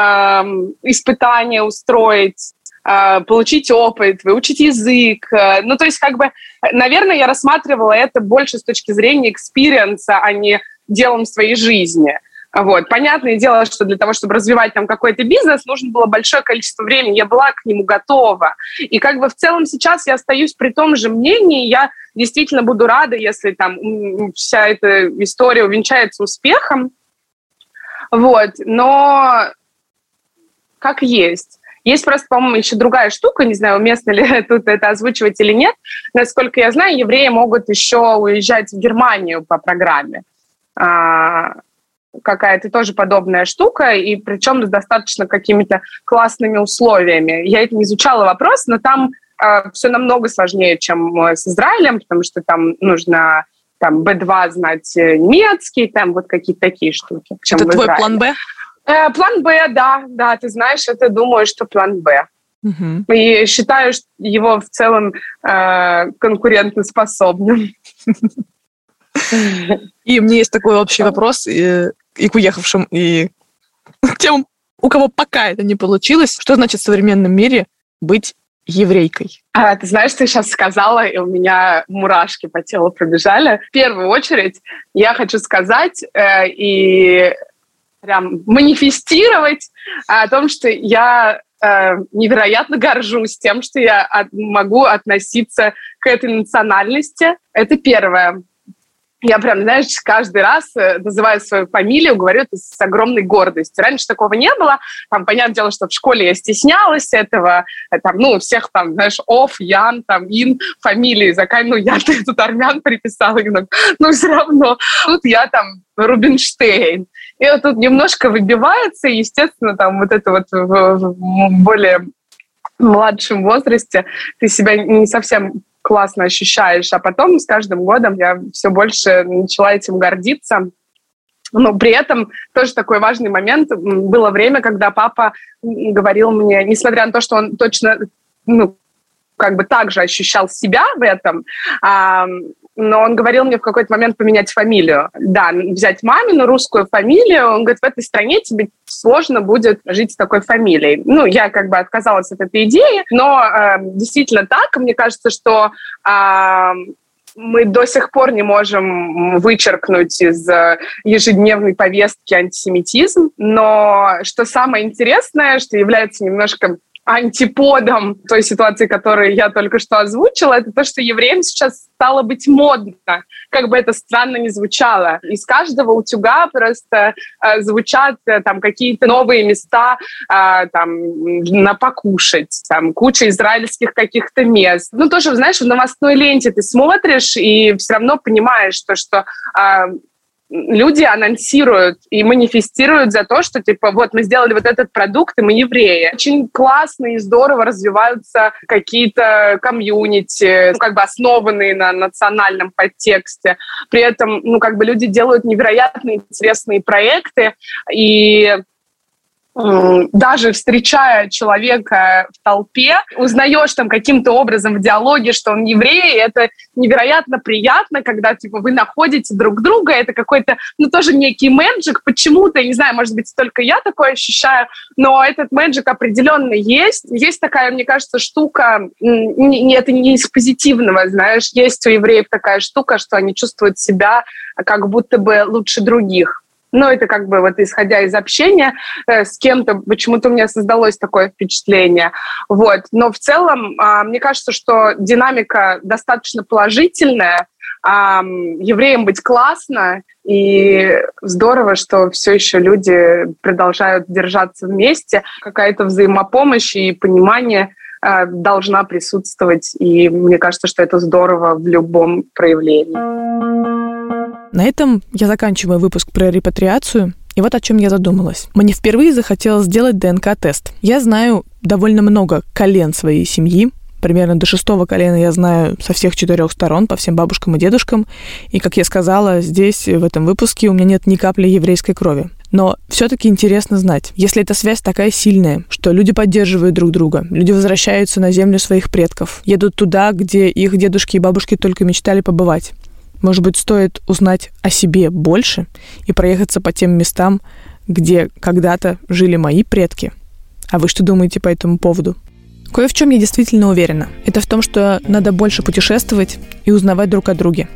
испытание устроить, э, получить опыт, выучить язык. Э, ну, то есть, как бы, наверное, я рассматривала это больше с точки зрения experience а, а не делом своей жизни. Вот. Понятное дело, что для того, чтобы развивать там какой-то бизнес, нужно было большое количество времени. Я была к нему готова. И как бы в целом сейчас я остаюсь при том же мнении. Я действительно буду рада, если там вся эта история увенчается успехом. Вот. Но как есть. Есть просто, по-моему, еще другая штука, не знаю, уместно ли тут это озвучивать или нет. Насколько я знаю, евреи могут еще уезжать в Германию по программе. Какая-то тоже подобная штука, и причем с достаточно какими-то классными условиями. Я это не изучала вопрос, но там э, все намного сложнее, чем э, с Израилем, потому что там нужно там B2 знать э, немецкий, там вот какие-то такие штуки. Чем это твой план Б? Э, план Б, да, да, ты знаешь, это думаю, что план Б. Угу. И считаю его в целом э, конкурентоспособным. И мне есть такой общий вопрос и к уехавшим, и тем, у кого пока это не получилось. Что значит в современном мире быть еврейкой? А, ты знаешь, ты сейчас сказала, и у меня мурашки по телу пробежали. В первую очередь я хочу сказать э, и прям манифестировать о том, что я э, невероятно горжусь тем, что я от, могу относиться к этой национальности. Это первое я прям, знаешь, каждый раз э, называю свою фамилию, говорю это с огромной гордостью. Раньше такого не было. Там, понятное дело, что в школе я стеснялась этого. Э, там, ну, всех там, знаешь, Оф, Ян, там, Ин, фамилии. Закай, ну, я тут армян приписала, но все равно. Тут я там Рубинштейн. И вот тут немножко выбивается, и, естественно, там вот это вот в более младшем возрасте ты себя не совсем классно ощущаешь. А потом с каждым годом я все больше начала этим гордиться. Но при этом тоже такой важный момент. Было время, когда папа говорил мне, несмотря на то, что он точно ну, как бы также ощущал себя в этом, но он говорил мне в какой-то момент поменять фамилию. Да, взять мамину русскую фамилию. Он говорит, в этой стране тебе сложно будет жить с такой фамилией. Ну, я как бы отказалась от этой идеи, но э, действительно так. Мне кажется, что э, мы до сих пор не можем вычеркнуть из э, ежедневной повестки антисемитизм. Но что самое интересное, что является немножко антиподом той ситуации, которую я только что озвучила, это то, что евреям сейчас стало быть модно, как бы это странно ни звучало. Из каждого утюга просто э, звучат э, там какие-то новые места э, там на покушать, там куча израильских каких-то мест. Ну тоже, знаешь, в новостной ленте ты смотришь и все равно понимаешь то, что э, люди анонсируют и манифестируют за то, что, типа, вот мы сделали вот этот продукт, и мы евреи. Очень классно и здорово развиваются какие-то комьюнити, ну, как бы основанные на национальном подтексте. При этом, ну, как бы люди делают невероятно интересные проекты, и даже встречая человека в толпе, узнаешь там каким-то образом в диалоге, что он еврей, это невероятно приятно, когда типа вы находите друг друга, это какой-то, ну, тоже некий мэджик, почему-то, не знаю, может быть, только я такое ощущаю, но этот мэджик определенно есть. Есть такая, мне кажется, штука, не, это не из позитивного, знаешь, есть у евреев такая штука, что они чувствуют себя как будто бы лучше других. Но это как бы вот исходя из общения э, с кем-то, почему-то у меня создалось такое впечатление. Вот. Но в целом, э, мне кажется, что динамика достаточно положительная. Э, евреям быть классно, и здорово, что все еще люди продолжают держаться вместе. Какая-то взаимопомощь и понимание э, должна присутствовать. И мне кажется, что это здорово в любом проявлении. На этом я заканчиваю выпуск про репатриацию. И вот о чем я задумалась. Мне впервые захотелось сделать ДНК-тест. Я знаю довольно много колен своей семьи, примерно до шестого колена я знаю со всех четырех сторон, по всем бабушкам и дедушкам. И, как я сказала, здесь, в этом выпуске, у меня нет ни капли еврейской крови. Но все-таки интересно знать, если эта связь такая сильная, что люди поддерживают друг друга, люди возвращаются на землю своих предков, едут туда, где их дедушки и бабушки только мечтали побывать. Может быть, стоит узнать о себе больше и проехаться по тем местам, где когда-то жили мои предки. А вы что думаете по этому поводу? Кое в чем я действительно уверена. Это в том, что надо больше путешествовать и узнавать друг о друге.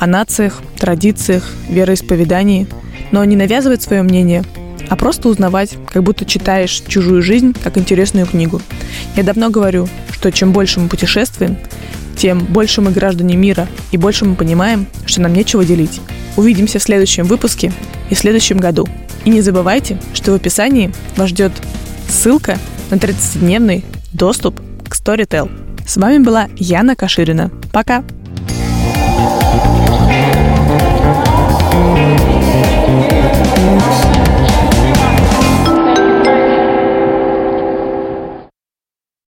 О нациях, традициях, вероисповедании. Но не навязывать свое мнение, а просто узнавать, как будто читаешь чужую жизнь, как интересную книгу. Я давно говорю, что чем больше мы путешествуем, тем больше мы граждане мира и больше мы понимаем, что нам нечего делить. Увидимся в следующем выпуске и в следующем году. И не забывайте, что в описании вас ждет ссылка на 30-дневный доступ к Storytel. С вами была Яна Каширина. Пока!